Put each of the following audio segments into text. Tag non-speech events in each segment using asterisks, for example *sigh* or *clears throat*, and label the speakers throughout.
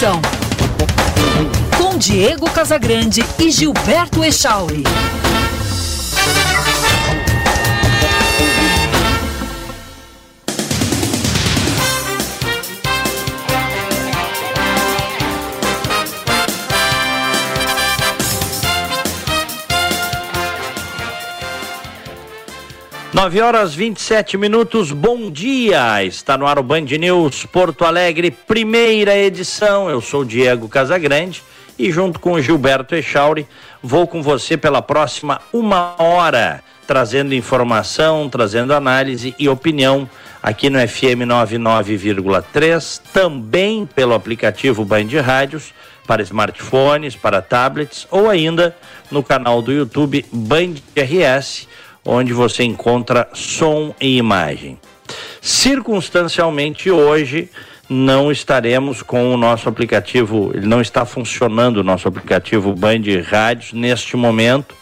Speaker 1: edição. Com Diego Casagrande e Gilberto Echauri.
Speaker 2: Nove horas 27 minutos, bom dia! Está no ar o Band News Porto Alegre, primeira edição. Eu sou Diego Casagrande e, junto com Gilberto Echauri, vou com você pela próxima uma hora, trazendo informação, trazendo análise e opinião aqui no FM 99,3, também pelo aplicativo Band Rádios, para smartphones, para tablets ou ainda no canal do YouTube Band RS onde você encontra som e imagem. Circunstancialmente, hoje não estaremos com o nosso aplicativo, ele não está funcionando o nosso aplicativo Band Rádios neste momento.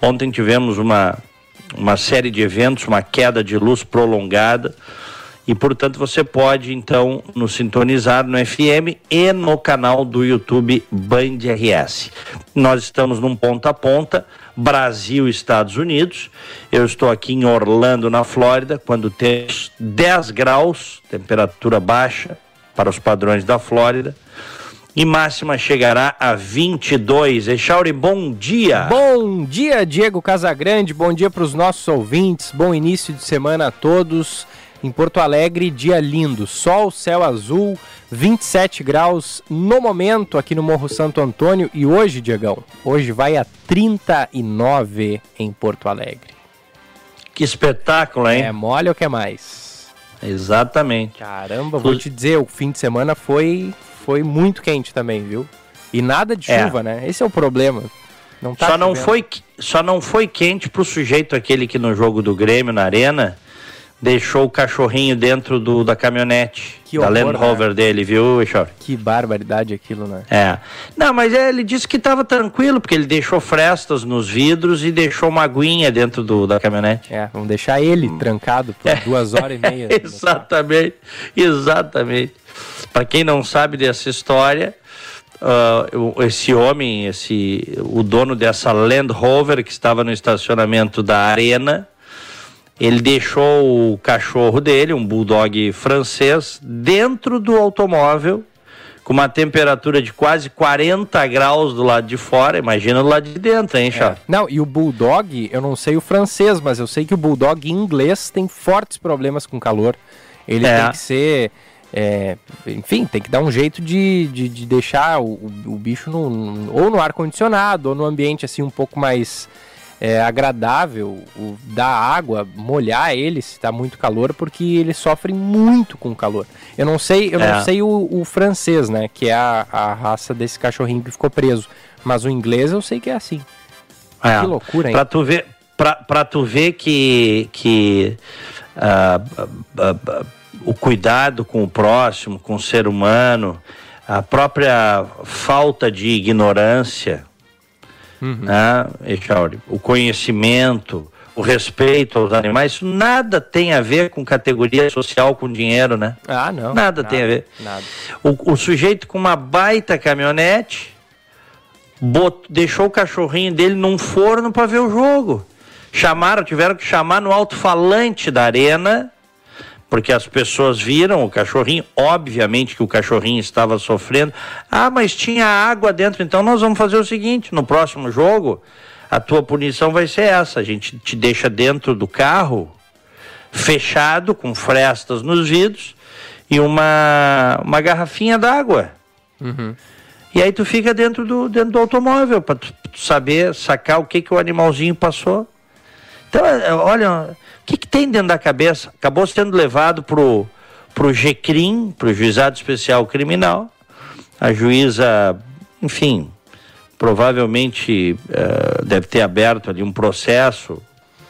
Speaker 2: Ontem tivemos uma, uma série de eventos, uma queda de luz prolongada e, portanto, você pode então nos sintonizar no FM e no canal do YouTube Band RS. Nós estamos num ponta a ponta Brasil Estados Unidos. Eu estou aqui em Orlando, na Flórida, quando temos 10 graus, temperatura baixa para os padrões da Flórida. E máxima chegará a 22. Echauri, bom dia.
Speaker 3: Bom dia, Diego Casagrande. Bom dia para os nossos ouvintes. Bom início de semana a todos. Em Porto Alegre, dia lindo. Sol, céu azul, 27 graus no momento aqui no Morro Santo Antônio. E hoje, Diegão, hoje vai a 39 em Porto Alegre.
Speaker 2: Que espetáculo, hein?
Speaker 3: É mole ou quer mais?
Speaker 2: Exatamente.
Speaker 3: Caramba, vou te dizer, o fim de semana foi, foi muito quente também, viu? E nada de chuva, é. né? Esse é o problema.
Speaker 2: Não tá só, não foi, só não foi quente pro sujeito aquele que no jogo do Grêmio, na arena, deixou o cachorrinho dentro do, da caminhonete. Que da Land Rover né? dele, viu, Echor?
Speaker 3: Que barbaridade aquilo, né?
Speaker 2: É. Não, mas ele disse que estava tranquilo, porque ele deixou frestas nos vidros e deixou uma aguinha dentro do, da caminhonete.
Speaker 3: É, vamos deixar ele hum. trancado por é. duas horas e meia. *laughs*
Speaker 2: exatamente, exatamente. Para quem não sabe dessa história, uh, esse homem, esse, o dono dessa Land Rover que estava no estacionamento da Arena, ele deixou o cachorro dele, um bulldog francês, dentro do automóvel, com uma temperatura de quase 40 graus do lado de fora. Imagina do lado de dentro, hein, Chá? É.
Speaker 3: Não, e o bulldog, eu não sei o francês, mas eu sei que o bulldog inglês tem fortes problemas com calor. Ele é. tem que ser. É, enfim, tem que dar um jeito de, de, de deixar o, o, bicho no, ou no ar condicionado ou no ambiente assim um pouco mais é, agradável o, da água, molhar ele se está muito calor, porque eles sofrem muito com calor. Eu não sei, eu é. não sei o, o, francês, né? Que é a, a raça desse cachorrinho que ficou preso. Mas o inglês eu sei que é assim.
Speaker 2: É. Que loucura, hein? Pra tu ver, pra, pra tu ver que, que uh, uh, uh, o cuidado com o próximo, com o ser humano, a própria falta de ignorância uhum. né, Echauri? O conhecimento, o respeito aos animais, isso nada tem a ver com categoria social, com dinheiro, né?
Speaker 3: Ah, não.
Speaker 2: Nada, nada tem a ver.
Speaker 3: Nada.
Speaker 2: O, o sujeito com uma baita caminhonete bot, deixou o cachorrinho dele num forno para ver o jogo. Chamaram, tiveram que chamar no alto-falante da arena porque as pessoas viram o cachorrinho, obviamente que o cachorrinho estava sofrendo. Ah, mas tinha água dentro, então nós vamos fazer o seguinte: no próximo jogo, a tua punição vai ser essa: a gente te deixa dentro do carro, fechado, com frestas nos vidros e uma, uma garrafinha d'água. Uhum. E aí tu fica dentro do, dentro do automóvel para saber sacar o que, que o animalzinho passou. Então, é, olha, o que, que, tem dentro da cabeça? Acabou sendo levado pro pro GCRIM, pro Juizado Especial Criminal. A juíza, enfim, provavelmente uh, deve ter aberto ali um processo,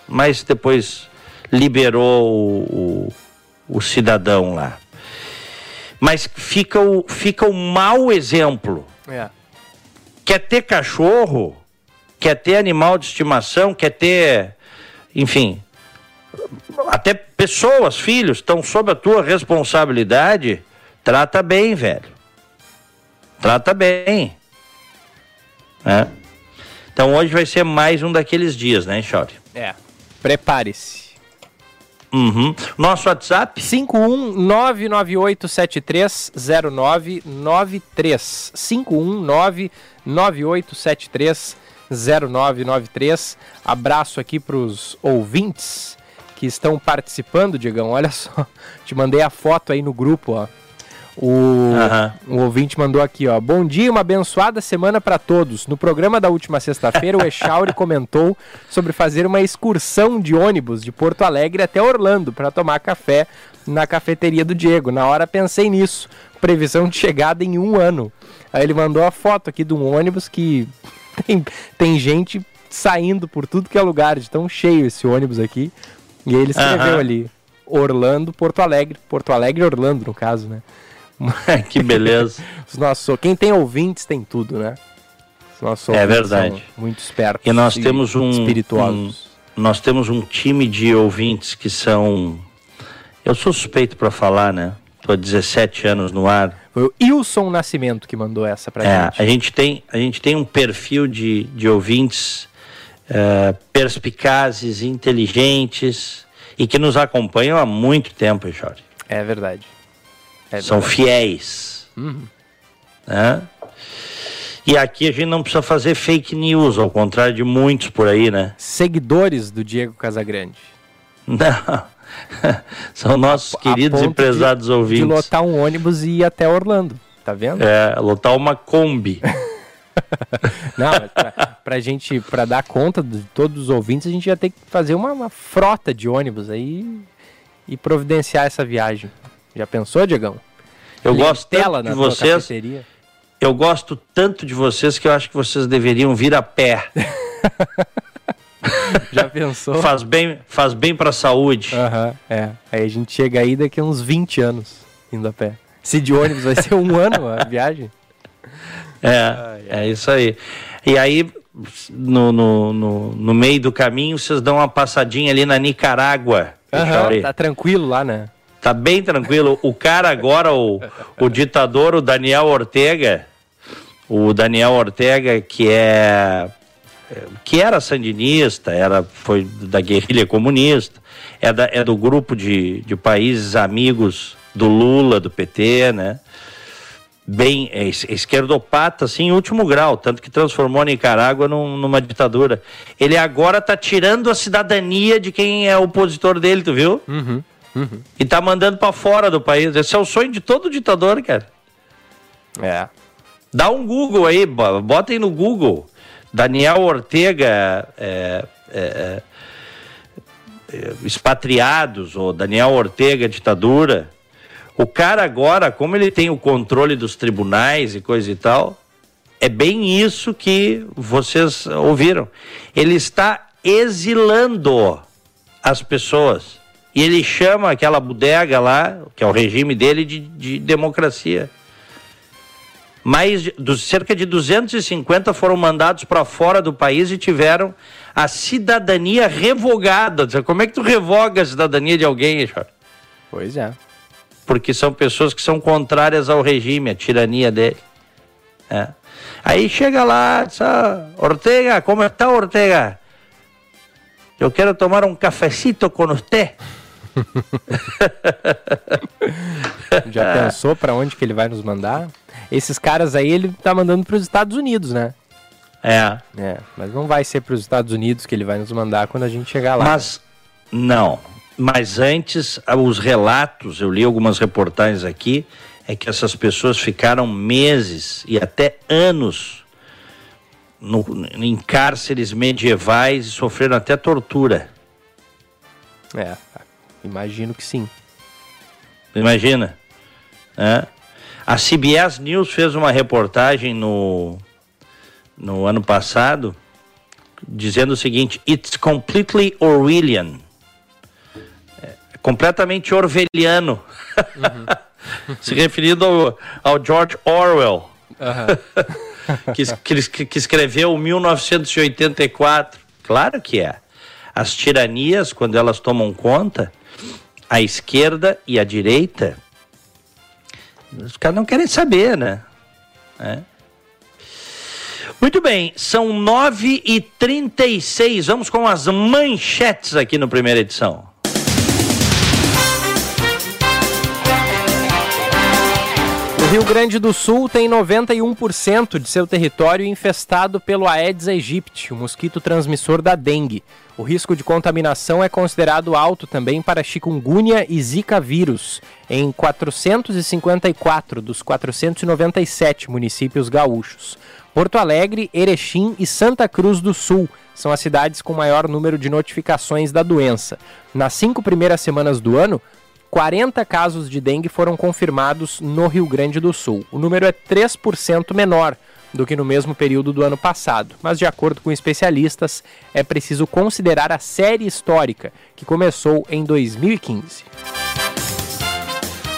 Speaker 2: mas depois liberou o, o, o cidadão lá. Mas fica o, fica o mau exemplo. É. Quer ter cachorro, quer ter animal de estimação, quer ter, enfim, até pessoas, filhos, estão sob a tua responsabilidade, trata bem, velho. Trata bem. É. Então hoje vai ser mais um daqueles dias, né, Chauri?
Speaker 3: É. Prepare-se.
Speaker 2: Uhum. Nosso WhatsApp?
Speaker 3: 51998730993. 51998730993. Abraço aqui para os ouvintes que estão participando, Diegão. Olha só, *laughs* te mandei a foto aí no grupo, ó. O, uhum. o ouvinte mandou aqui, ó. Bom dia, uma abençoada semana para todos. No programa da última sexta-feira, o Echauri *laughs* comentou sobre fazer uma excursão de ônibus de Porto Alegre até Orlando para tomar café na cafeteria do Diego. Na hora pensei nisso. Previsão de chegada em um ano. Aí ele mandou a foto aqui de um ônibus que *laughs* tem, tem gente saindo por tudo que é lugar, de tão cheio esse ônibus aqui. E ele escreveu uhum. ali: Orlando, Porto Alegre. Porto Alegre Orlando, no caso, né? *laughs*
Speaker 2: que beleza. *laughs*
Speaker 3: Os nossos, quem tem ouvintes tem tudo, né?
Speaker 2: Os nossos é verdade.
Speaker 3: Muito espertos.
Speaker 2: E nós e temos um, espirituosos. Um, nós temos um time de ouvintes que são. Eu sou suspeito para falar, né? Tô há 17 anos no ar.
Speaker 3: Foi o Wilson Nascimento que mandou essa pra
Speaker 2: é,
Speaker 3: gente.
Speaker 2: A gente tem, a gente tem um perfil de, de ouvintes uh, perspicazes, inteligentes e que nos acompanham há muito tempo, Jorge.
Speaker 3: É verdade.
Speaker 2: É São fiéis. Uhum. Né? E aqui a gente não precisa fazer fake news, ao contrário de muitos por aí, né?
Speaker 3: Seguidores do Diego Casagrande. *laughs*
Speaker 2: Não. São nossos a, queridos a e prezados de, ouvintes.
Speaker 3: De lotar um ônibus e ir até Orlando, tá vendo?
Speaker 2: É, lotar uma Kombi. *laughs*
Speaker 3: Não, pra, pra gente, pra dar conta de todos os ouvintes, a gente ia ter que fazer uma, uma frota de ônibus aí e providenciar essa viagem. Já pensou, Diegão?
Speaker 2: Eu gosto tanto de vocês. Eu gosto tanto de vocês que eu acho que vocês deveriam vir a pé. *laughs*
Speaker 3: Já pensou?
Speaker 2: faz bem, faz bem para a saúde.
Speaker 3: Uhum, é. Aí a gente chega aí daqui a uns 20 anos indo a pé. Se de ônibus vai ser um ano a viagem.
Speaker 2: É, é isso aí. E aí, no, no, no, no, meio do caminho, vocês dão uma passadinha ali na Nicarágua.
Speaker 3: Uhum, tá tranquilo lá, né?
Speaker 2: Tá bem tranquilo. O cara agora, o, o ditador, o Daniel Ortega, o Daniel Ortega, que é que era sandinista, era, foi da guerrilha comunista, é, da, é do grupo de, de países amigos do Lula, do PT, né? Bem, é esquerdopata, assim, em último grau, tanto que transformou a Nicarágua num, numa ditadura. Ele agora tá tirando a cidadania de quem é opositor dele, tu viu?
Speaker 3: Uhum. Uhum.
Speaker 2: E tá mandando para fora do país. Esse é o sonho de todo ditador, cara.
Speaker 3: É.
Speaker 2: Dá um Google aí, bota aí no Google. Daniel Ortega é, é, é, expatriados, ou Daniel Ortega ditadura. O cara agora, como ele tem o controle dos tribunais e coisa e tal, é bem isso que vocês ouviram. Ele está exilando as pessoas. E ele chama aquela bodega lá, que é o regime dele, de, de democracia. Mais de, cerca de 250 foram mandados para fora do país e tiveram a cidadania revogada. Como é que tu revoga a cidadania de alguém, Jorge?
Speaker 3: Pois é.
Speaker 2: Porque são pessoas que são contrárias ao regime, à tirania dele. É. Aí chega lá, diz, ah, Ortega, como está Ortega? Eu quero tomar um cafecito com você. *laughs*
Speaker 3: Já pensou para onde que ele vai nos mandar? Esses caras aí ele tá mandando para os Estados Unidos, né?
Speaker 2: É.
Speaker 3: É, mas não vai ser para os Estados Unidos que ele vai nos mandar quando a gente chegar lá.
Speaker 2: Mas não. Mas antes, os relatos, eu li algumas reportagens aqui, é que essas pessoas ficaram meses e até anos no, em cárceres medievais e sofreram até tortura.
Speaker 3: É, Imagino que sim.
Speaker 2: Imagina. É. A CBS News fez uma reportagem no, no ano passado dizendo o seguinte: It's completely Orwellian. É, completamente orwelliano. Uhum. *laughs* Se referindo ao, ao George Orwell, uhum. *laughs* que, que, que escreveu 1984. Claro que é. As tiranias, quando elas tomam conta, a esquerda e a direita, os caras não querem saber, né? Né? Muito bem, são 9h36. Vamos com as manchetes aqui no primeira edição.
Speaker 3: Rio Grande do Sul tem 91% de seu território infestado pelo Aedes aegypti, o mosquito transmissor da dengue. O risco de contaminação é considerado alto também para chikungunya e zika vírus, em 454 dos 497 municípios gaúchos. Porto Alegre, Erechim e Santa Cruz do Sul são as cidades com maior número de notificações da doença. Nas cinco primeiras semanas do ano, 40 casos de dengue foram confirmados no Rio Grande do Sul. O número é 3% menor do que no mesmo período do ano passado, mas de acordo com especialistas, é preciso considerar a série histórica, que começou em 2015.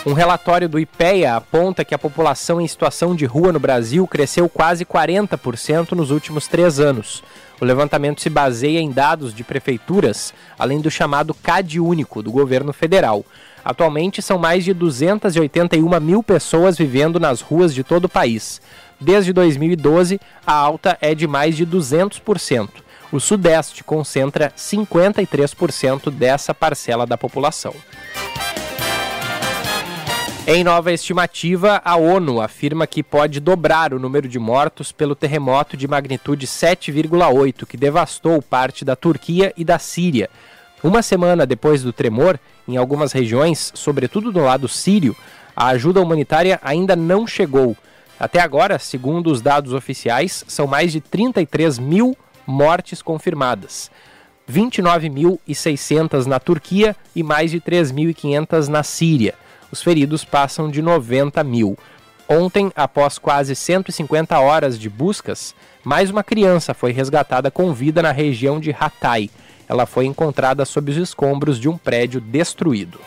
Speaker 3: Um relatório do IPEA aponta que a população em situação de rua no Brasil cresceu quase 40% nos últimos três anos. O levantamento se baseia em dados de prefeituras, além do chamado CAD único do governo federal. Atualmente são mais de 281 mil pessoas vivendo nas ruas de todo o país. Desde 2012, a alta é de mais de 200%. O Sudeste concentra 53% dessa parcela da população. Em nova estimativa, a ONU afirma que pode dobrar o número de mortos pelo terremoto de magnitude 7,8 que devastou parte da Turquia e da Síria. Uma semana depois do tremor, em algumas regiões, sobretudo no lado sírio, a ajuda humanitária ainda não chegou. Até agora, segundo os dados oficiais, são mais de 33 mil mortes confirmadas. 29.600 na Turquia e mais de 3.500 na Síria. Os feridos passam de 90 mil. Ontem, após quase 150 horas de buscas, mais uma criança foi resgatada com vida na região de Hatay ela foi encontrada sob os escombros de um prédio destruído.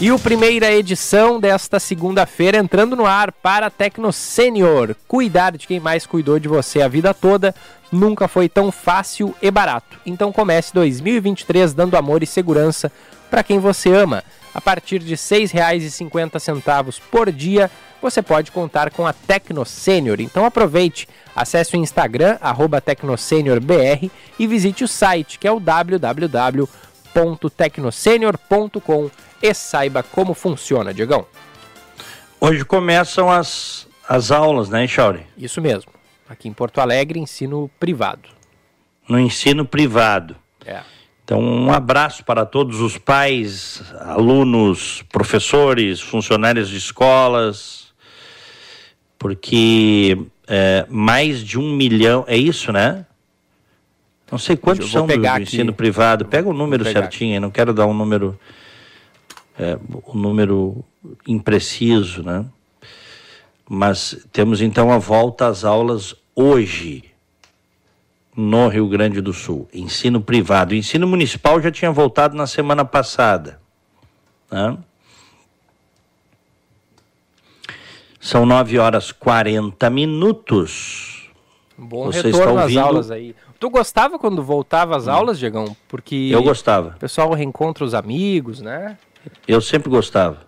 Speaker 3: E o primeira edição desta segunda-feira entrando no ar para Tecno Sênior. Cuidar de quem mais cuidou de você a vida toda nunca foi tão fácil e barato. Então comece 2023 dando amor e segurança para quem você ama. A partir de R$ 6,50 por dia, você pode contar com a Tecno Sênior. Então aproveite Acesse o Instagram, TecnoSeniorBR e visite o site, que é o www.tecnosenior.com e saiba como funciona, Diegão.
Speaker 2: Hoje começam as, as aulas, né, Chauri?
Speaker 3: Isso mesmo. Aqui em Porto Alegre, ensino privado.
Speaker 2: No ensino privado.
Speaker 3: É.
Speaker 2: Então, um abraço para todos os pais, alunos, professores, funcionários de escolas, porque é, mais de um milhão, é isso, né? Não sei quantos são do, do ensino privado. Pega o número certinho, não quero dar um número, é, um número impreciso, né? Mas temos então a volta às aulas hoje no Rio Grande do Sul, ensino privado. O ensino municipal já tinha voltado na semana passada. Né? São 9 horas 40 minutos.
Speaker 3: Bom Você retorno está ouvindo... às aulas aí. Tu gostava quando voltava às hum. aulas, Diegão? Porque
Speaker 2: eu gostava.
Speaker 3: O pessoal reencontra os amigos, né?
Speaker 2: Eu sempre gostava.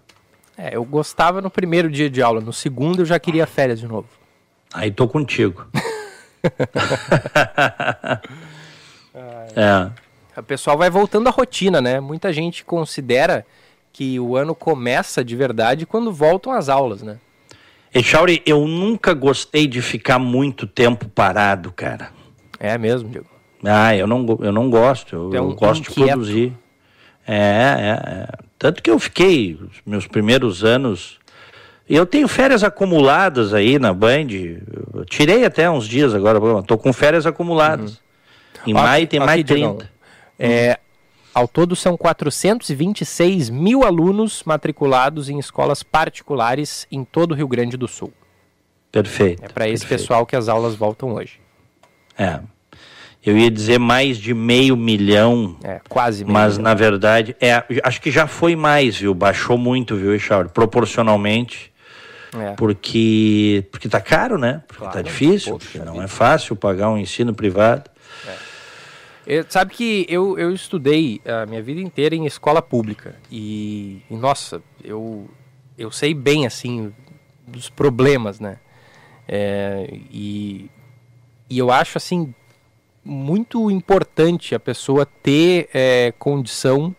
Speaker 3: É, eu gostava no primeiro dia de aula. No segundo eu já queria férias de novo.
Speaker 2: Aí tô contigo. *laughs* é.
Speaker 3: O pessoal vai voltando à rotina, né? Muita gente considera que o ano começa de verdade quando voltam às aulas, né?
Speaker 2: Echauri, eu nunca gostei de ficar muito tempo parado, cara.
Speaker 3: É mesmo, Diego?
Speaker 2: Ah, eu não, eu não gosto. Eu, é um eu gosto inquieto. de produzir. É, é, é. Tanto que eu fiquei meus primeiros anos. Eu tenho férias acumuladas aí na Band. Eu tirei até uns dias agora. Estou com férias acumuladas. Uhum. Em maio tem mais 30.
Speaker 3: É, ao todo, são 426 mil alunos matriculados em escolas particulares em todo o Rio Grande do Sul.
Speaker 2: Perfeito.
Speaker 3: É para esse pessoal que as aulas voltam hoje.
Speaker 2: É. Eu ia dizer mais de meio milhão.
Speaker 3: É, quase meio
Speaker 2: Mas, milhão. na verdade, é, acho que já foi mais, viu? Baixou muito, viu, Richard? Proporcionalmente. É. Porque, porque tá caro, né? Porque tá claro. tá difícil, Poxa, porque não é fácil pagar um ensino privado.
Speaker 3: Eu, sabe que eu, eu estudei a minha vida inteira em escola pública. E, e, nossa, eu, eu sei bem, assim, dos problemas, né? É, e, e eu acho assim muito importante a pessoa ter é, condição,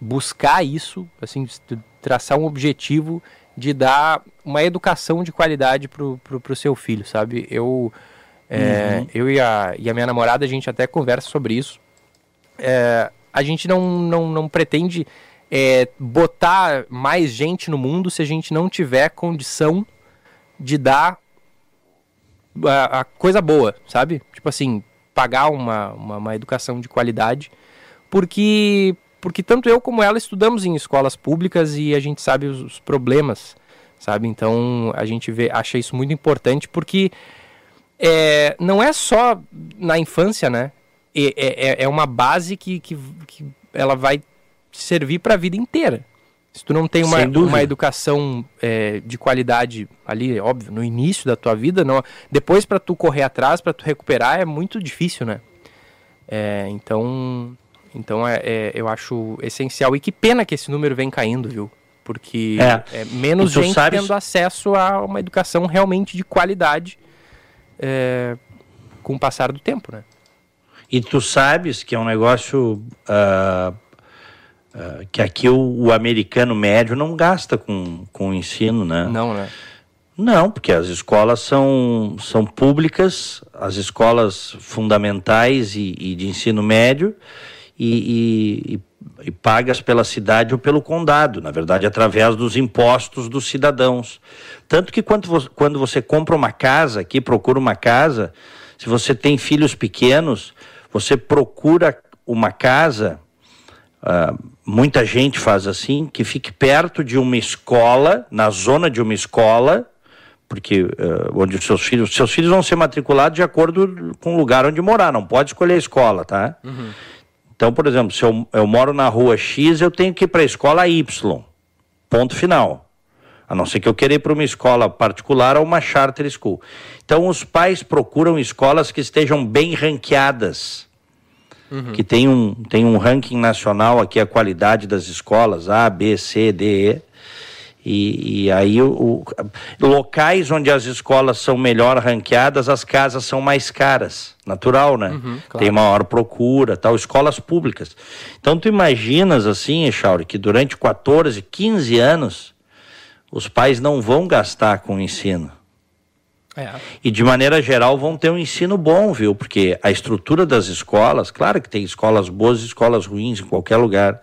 Speaker 3: buscar isso, assim, traçar um objetivo de dar uma educação de qualidade pro, pro seu filho, sabe? Eu, é, uhum. eu e a, e a minha namorada, a gente até conversa sobre isso. É, a gente não, não, não pretende é, botar mais gente no mundo se a gente não tiver condição de dar a, a coisa boa, sabe? Tipo assim, pagar uma, uma, uma, educação de qualidade, porque, porque tanto eu como ela estudamos em escolas públicas e a gente sabe os, os problemas, sabe? Então a gente vê, acha isso muito importante porque é, não é só na infância, né? É, é, é uma base que, que, que ela vai servir para a vida inteira. Se tu não tem uma, uma educação é, de qualidade ali, óbvio, no início da tua vida, não, depois para tu correr atrás, para tu recuperar, é muito difícil, né? É, então, então é, é, eu acho essencial. E que pena que esse número vem caindo, viu? Porque é, é menos gente sabes... tendo acesso a uma educação realmente de qualidade é, com o passar do tempo, né?
Speaker 2: E tu sabes que é um negócio uh, uh, que aqui o, o, americano médio não gasta com, com o ensino, né?
Speaker 3: Não, né?
Speaker 2: Não, porque as escolas são, são públicas, as escolas fundamentais e, e de ensino médio, e, e, e, pagas pela cidade ou pelo condado, na verdade, através dos impostos dos cidadãos. Tanto que quando você compra uma casa aqui, procura uma casa, se você tem filhos pequenos, você procura uma casa. Uh, muita gente faz assim, que fique perto de uma escola, na zona de uma escola, porque uh, onde os seus filhos, seus filhos vão ser matriculados de acordo com o lugar onde morar, não pode escolher a escola, tá? Uhum. Então, por exemplo, se eu, eu moro na rua X, eu tenho que ir para a escola Y. Ponto final. A não ser que eu queira ir para uma escola particular ou uma charter school. Então, os pais procuram escolas que estejam bem ranqueadas uhum. que tem um, tem um ranking nacional aqui, a qualidade das escolas, A, B, C, D, E. E, e aí, o, o, locais onde as escolas são melhor ranqueadas, as casas são mais caras. Natural, né? Uhum, claro. Tem maior procura, tal. Escolas públicas. Então, tu imaginas assim, Echauri, que durante 14, 15 anos, os pais não vão gastar com o ensino. É. E de maneira geral vão ter um ensino bom, viu? Porque a estrutura das escolas, claro que tem escolas boas e escolas ruins em qualquer lugar,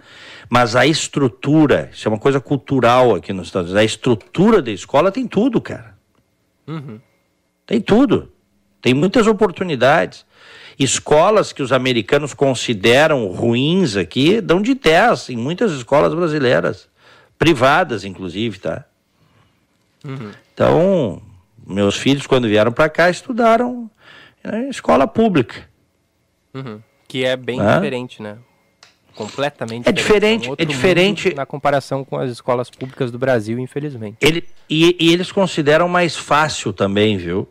Speaker 2: mas a estrutura, isso é uma coisa cultural aqui nos Estados Unidos, a estrutura da escola tem tudo, cara. Uhum. Tem tudo. Tem muitas oportunidades. Escolas que os americanos consideram ruins aqui dão de 10 em muitas escolas brasileiras, privadas inclusive, tá? Uhum. Então, meus filhos, quando vieram para cá, estudaram em escola pública.
Speaker 3: Uhum. Que é bem diferente, né? Completamente
Speaker 2: é diferente. É diferente
Speaker 3: na comparação com as escolas públicas do Brasil, infelizmente.
Speaker 2: Ele, e, e eles consideram mais fácil também, viu?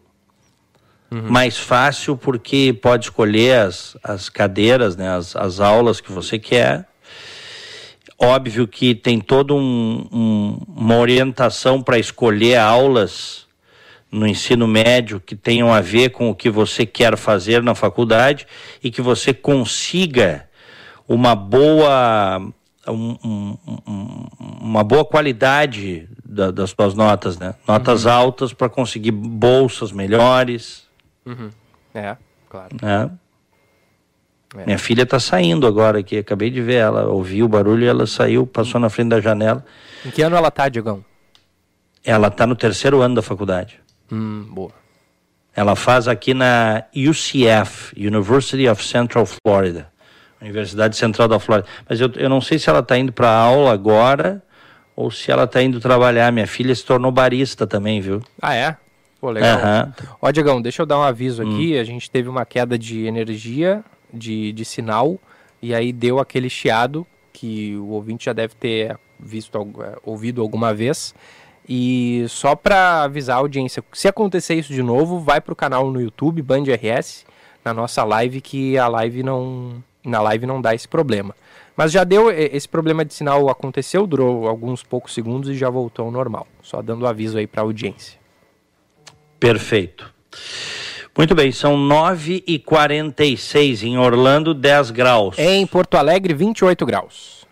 Speaker 2: Uhum. Mais fácil porque pode escolher as, as cadeiras, né, as, as aulas que você quer. Óbvio que tem toda um, um, uma orientação para escolher aulas no ensino médio que tenham a ver com o que você quer fazer na faculdade e que você consiga uma boa um, um, um, uma boa qualidade da, das suas notas, né? Notas uhum. altas para conseguir bolsas melhores.
Speaker 3: Uhum. É, claro.
Speaker 2: É. É. Minha filha está saindo agora aqui, acabei de ver ela, ouviu o barulho e ela saiu, passou na frente da janela.
Speaker 3: Em que ano ela está, Diegão?
Speaker 2: Ela está no terceiro ano da faculdade.
Speaker 3: Hum, boa.
Speaker 2: Ela faz aqui na UCF, University of Central Florida, Universidade Central da Flórida. Mas eu, eu não sei se ela está indo para aula agora ou se ela está indo trabalhar. Minha filha se tornou barista também, viu?
Speaker 3: Ah, é? Pô, legal. Uhum. Ó, Diegão, deixa eu dar um aviso aqui. Hum. A gente teve uma queda de energia, de, de sinal, e aí deu aquele chiado que o ouvinte já deve ter visto, é, ouvido alguma vez. E só para avisar a audiência, se acontecer isso de novo, vai para o canal no YouTube, Band RS, na nossa live, que a live não, Na live não dá esse problema. Mas já deu, esse problema de sinal aconteceu, durou alguns poucos segundos e já voltou ao normal. Só dando aviso aí para a audiência.
Speaker 2: Perfeito. Muito bem, são 9h46 em Orlando, 10 graus.
Speaker 3: Em Porto Alegre, 28 graus.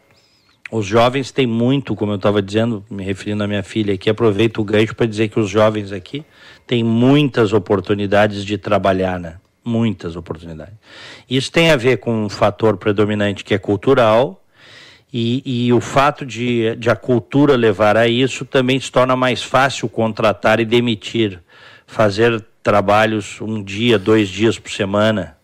Speaker 2: Os jovens têm muito, como eu estava dizendo, me referindo à minha filha aqui, aproveito o gancho para dizer que os jovens aqui têm muitas oportunidades de trabalhar, né? muitas oportunidades. Isso tem a ver com um fator predominante que é cultural, e, e, o fato de, de a cultura levar a isso também se torna mais fácil contratar e demitir, fazer trabalhos um dia, dois dias por semana,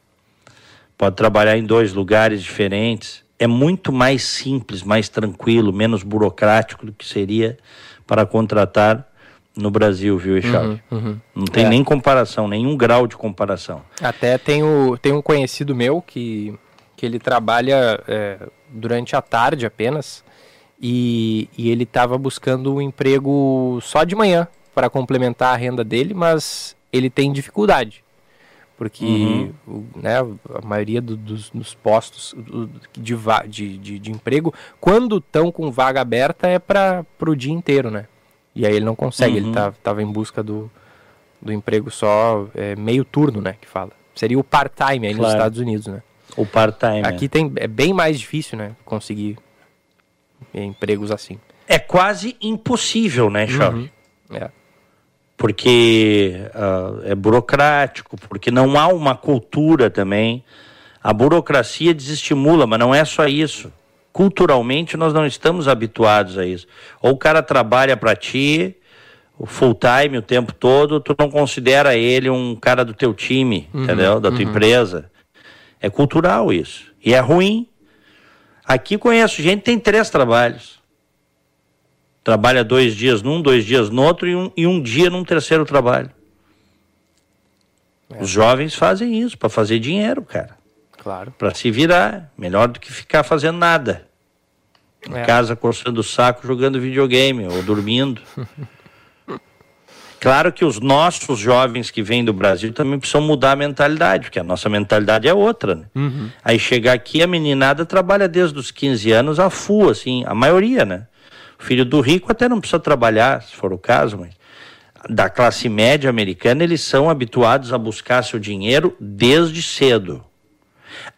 Speaker 2: pode trabalhar em dois lugares diferentes. É muito mais simples, mais tranquilo, menos burocrático do que seria para contratar no Brasil, viu, Echalve? Uhum, uhum. Não tem é. nem comparação, nenhum grau de comparação.
Speaker 3: Até tem, o, tem um conhecido meu que, que ele trabalha é, durante a tarde apenas e, e ele estava buscando um emprego só de manhã para complementar a renda dele, mas ele tem dificuldade. Porque uhum. né, a maioria do, dos, dos, postos de, de, de, de emprego, quando estão com vaga aberta, é para o dia inteiro, né? E aí ele não consegue, uhum. ele tá, tava em busca do, do emprego só é, meio turno, né, que fala. Seria o part-time aí claro. nos Estados Unidos, né?
Speaker 2: O part-time.
Speaker 3: Aqui é. tem, é bem mais difícil, né, conseguir empregos assim.
Speaker 2: É quase impossível, né, Charles? Uhum. É. Porque uh, é burocrático, porque não há uma cultura também. A burocracia desestimula, mas não é só isso culturalmente nós não estamos habituados a isso. Ou o cara trabalha para ti, full time o tempo todo, tu não considera ele um cara do teu time, uhum, entendeu? Da tua uhum. empresa. É cultural isso. E é ruim. Aqui conheço gente que tem três trabalhos. Trabalha dois dias num, dois dias no outro e um, e um dia num terceiro trabalho. É. Os jovens fazem isso para fazer dinheiro, cara.
Speaker 3: Claro.
Speaker 2: Para se virar. Melhor do que ficar fazendo nada. Em é. casa coçando o saco jogando videogame ou dormindo. *laughs* claro que os nossos jovens que vêm do Brasil também precisam mudar a mentalidade, porque a nossa mentalidade é outra. Né? Uhum. Aí chegar aqui, a meninada trabalha desde os 15 anos a full, assim, a maioria, né? O filho do rico até não precisa trabalhar, se for o caso, mas da classe média americana, eles são habituados a buscar seu dinheiro desde cedo.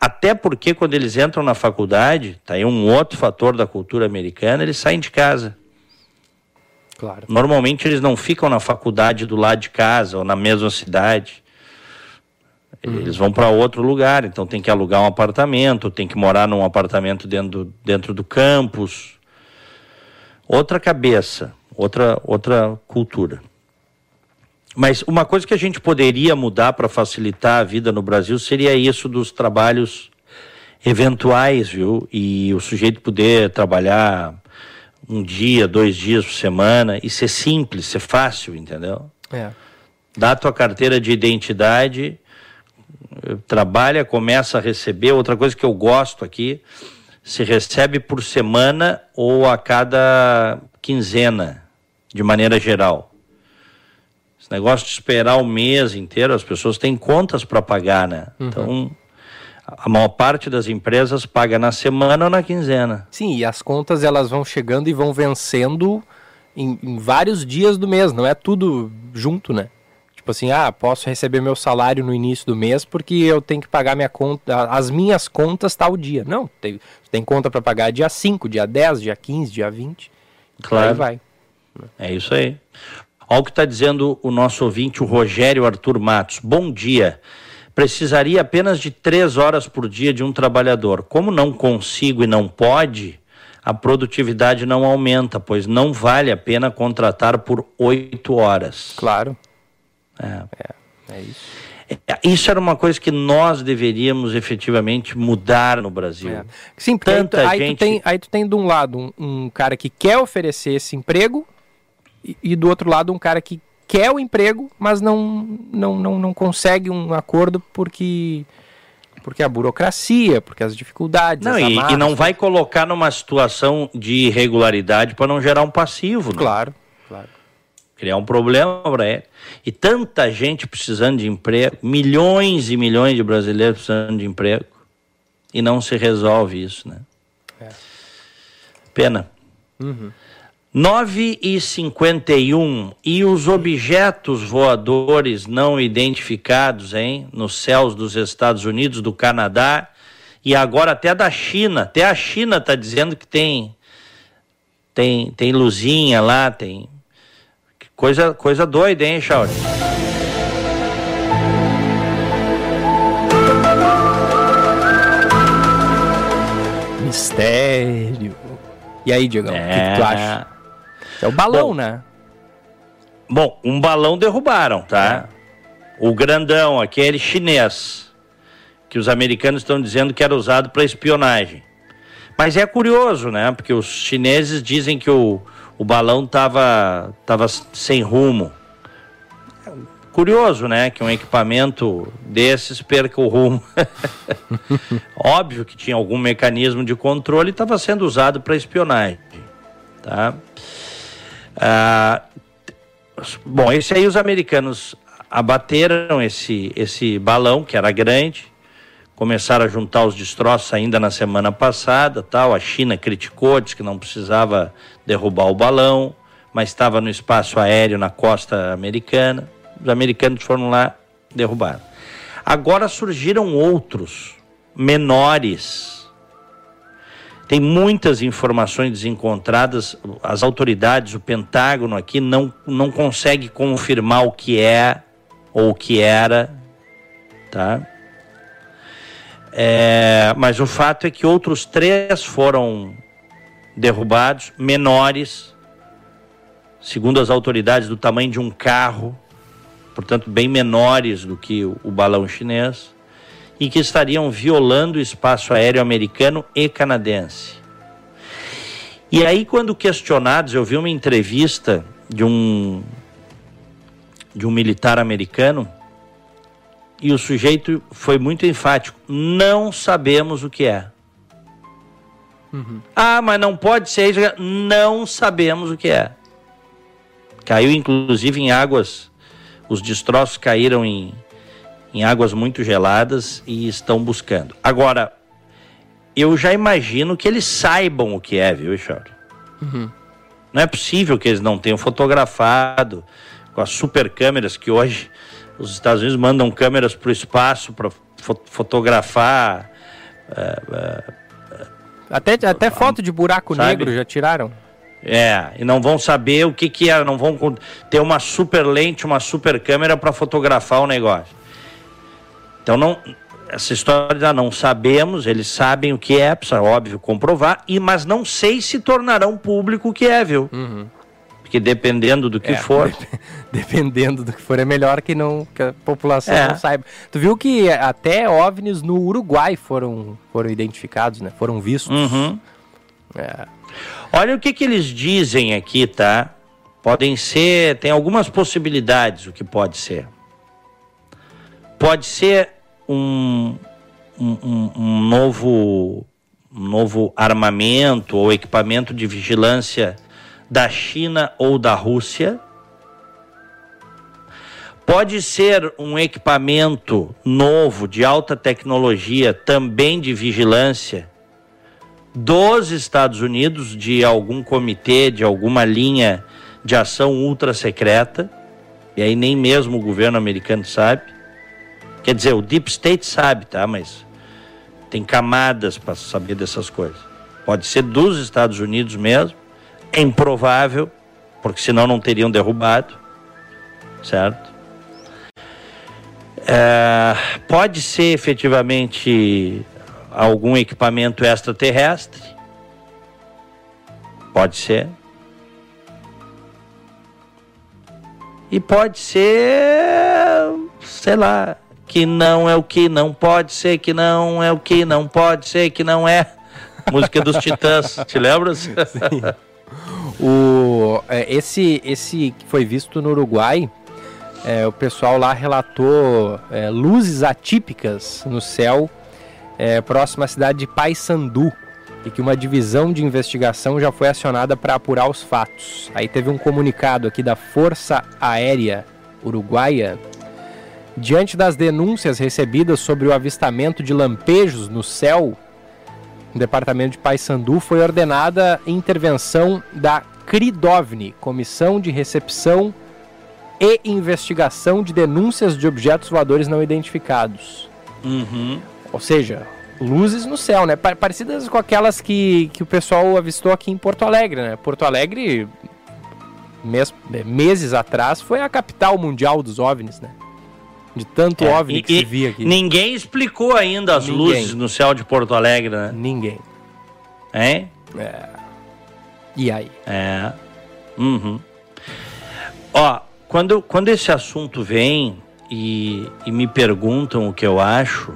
Speaker 2: Até porque quando eles entram na faculdade, tá aí um outro fator da cultura americana, eles saem de casa.
Speaker 3: Claro.
Speaker 2: Normalmente eles não ficam na faculdade do lado de casa ou na mesma cidade. Uhum. Eles vão para outro lugar, então tem que alugar um apartamento, tem que morar num apartamento dentro dentro do campus. Outra cabeça, outra, outra cultura. Mas uma coisa que a gente poderia mudar para facilitar a vida no Brasil seria isso dos trabalhos eventuais, viu? E o sujeito poder trabalhar um dia, dois dias por semana e ser simples, ser fácil, entendeu?
Speaker 3: É.
Speaker 2: Dá a tua carteira de identidade, trabalha, começa a receber. Outra coisa que eu gosto aqui, se recebe por semana ou a cada quinzena, de maneira geral. Esse negócio de esperar o mês inteiro, as pessoas têm contas para pagar, né? Uhum. Então, a maior parte das empresas paga na semana ou na quinzena.
Speaker 3: Sim, e as contas elas vão chegando e vão vencendo em, em vários dias do mês, não é tudo junto, né? Tipo assim, ah, posso receber meu salário no início do mês porque eu tenho que pagar minha conta, as minhas contas tal dia. Não, tem, tem conta para pagar dia 5, dia 10, dia 15, dia 20.
Speaker 2: Claro. Aí vai. É isso aí. Olha o que está dizendo o nosso ouvinte, o Rogério Arthur Matos. Bom dia. Precisaria apenas de três horas por dia de um trabalhador. Como não consigo e não pode, a produtividade não aumenta, pois não vale a pena contratar por oito horas.
Speaker 3: Claro.
Speaker 2: É, é, é isso. É, isso era uma coisa que nós deveríamos efetivamente mudar no Brasil. É.
Speaker 3: Sim, porque Tanta aí, tu, aí, gente... tu tem, aí tu tem de um lado um, um cara que quer oferecer esse emprego e, do outro lado um cara que quer o emprego, mas não, não, não, não consegue um acordo porque porque a burocracia, porque as dificuldades.
Speaker 2: Não,
Speaker 3: as
Speaker 2: e, e, não vai colocar numa situação de irregularidade para não gerar um passivo. Né?
Speaker 3: Claro.
Speaker 2: Criar um problema para ele. E tanta gente precisando de emprego, milhões e milhões de brasileiros precisando de emprego. e não se resolve isso, né? É. Pena. Uhum. 9 e 51 e os objetos voadores não identificados, hein, nos céus dos Estados Unidos, do Canadá e agora até da China. Até a China está dizendo que tem tem tem luzinha lá, tem coisa coisa doida, hein, Chauri?
Speaker 3: Mistério. E aí, Diego, o é... que, que, tu acha? É o balão, bom, né?
Speaker 2: Bom, um balão derrubaram, tá? É. O grandão, aquele chinês, que os americanos estão dizendo que era usado para espionagem. Mas é curioso, né? Porque os chineses dizem que o, o balão estava tava sem rumo. Curioso, né? Que um equipamento desses perca o rumo. *laughs* Óbvio que tinha algum mecanismo de controle e estava sendo usado para espionagem. Tá? Ah, bom, esse aí os americanos abateram esse, esse balão, que era grande, começaram a juntar os destroços ainda na semana passada, tal. A China criticou, disse que não precisava derrubar o balão, mas estava no espaço aéreo na costa americana os americanos foram lá derrubar. Agora surgiram outros, menores. Tem muitas informações desencontradas, as autoridades, o Pentágono aqui não, não consegue confirmar o que é ou o que era, tá? É, mas o fato é que outros três foram derrubados, menores, segundo as autoridades, do tamanho de um carro portanto bem menores do que o, balão chinês, e que estariam violando o espaço aéreo americano e canadense. E aí, quando questionados, eu vi uma entrevista de um de um militar americano e o sujeito foi muito enfático: não sabemos o que é. Uhum. Ah, mas não pode ser isso. Não sabemos o que é. Caiu inclusive em águas os destroços caíram em, em águas muito geladas e estão buscando. Agora, eu já imagino que eles saibam o que é, viu, Echauri? Uhum. Não é possível que eles não tenham fotografado com as super câmeras que hoje os Estados Unidos mandam câmeras para o espaço para fo fotografar. Uh,
Speaker 3: uh, até, até foto de buraco sabe? negro já tiraram.
Speaker 2: É, e não vão saber o que que é, não vão ter uma super lente, uma super câmera para fotografar o negócio. Então não essa história não sabemos, eles sabem o que é, precisa óbvio comprovar, e mas não sei se tornarão público o que é, viu? Uhum. Porque dependendo do que é, for, *laughs*
Speaker 3: dependendo do que for é melhor que não que a população é. não saiba. Tu viu que até ovnis no Uruguai foram foram identificados, né? Foram vistos. Uhum.
Speaker 2: É. Olha o que, que eles dizem aqui, tá? Podem ser, tem algumas possibilidades o que pode ser. Pode ser um, um, um novo, um novo armamento ou equipamento de vigilância da China ou da Rússia. Pode ser um equipamento novo de alta tecnologia, também de vigilância, dos Estados Unidos, de algum comitê, de alguma linha de ação ultra secreta, e aí nem mesmo o governo americano sabe. Quer dizer, o Deep State sabe, tá? Mas tem camadas para saber dessas coisas. Pode ser dos Estados Unidos mesmo, é improvável, porque senão não teriam derrubado, certo? É, pode ser efetivamente algum equipamento extraterrestre. Pode ser. E pode ser, sei lá, que não é o que não pode ser, que não é o que não pode ser, que não é. Música dos Titãs, te lembras? Sim.
Speaker 3: O, é, esse, esse que foi visto no Uruguai, é, o pessoal lá relatou é, luzes atípicas no céu é, próximo à cidade de Paysandu e que uma divisão de investigação já foi acionada para apurar os fatos. Aí teve um comunicado aqui da Força Aérea Uruguaia Diante das denúncias recebidas sobre o avistamento de lampejos no céu, no departamento de Paysandu foi ordenada intervenção da CRIDOVNI, Comissão de Recepção e Investigação de Denúncias de Objetos Voadores Não Identificados.
Speaker 2: Uhum.
Speaker 3: Ou seja, luzes no céu, né? Parecidas com aquelas que, que o pessoal avistou aqui em Porto Alegre, né? Porto Alegre, mes, meses atrás, foi a capital mundial dos OVNIs, né? De tanto é, OVNI e, que se via aqui.
Speaker 2: Ninguém explicou ainda as ninguém. luzes no céu de Porto Alegre, né?
Speaker 3: Ninguém.
Speaker 2: Hein?
Speaker 3: É. E aí?
Speaker 2: É. Uhum. Ó, quando, quando esse assunto vem e, e me perguntam o que eu acho,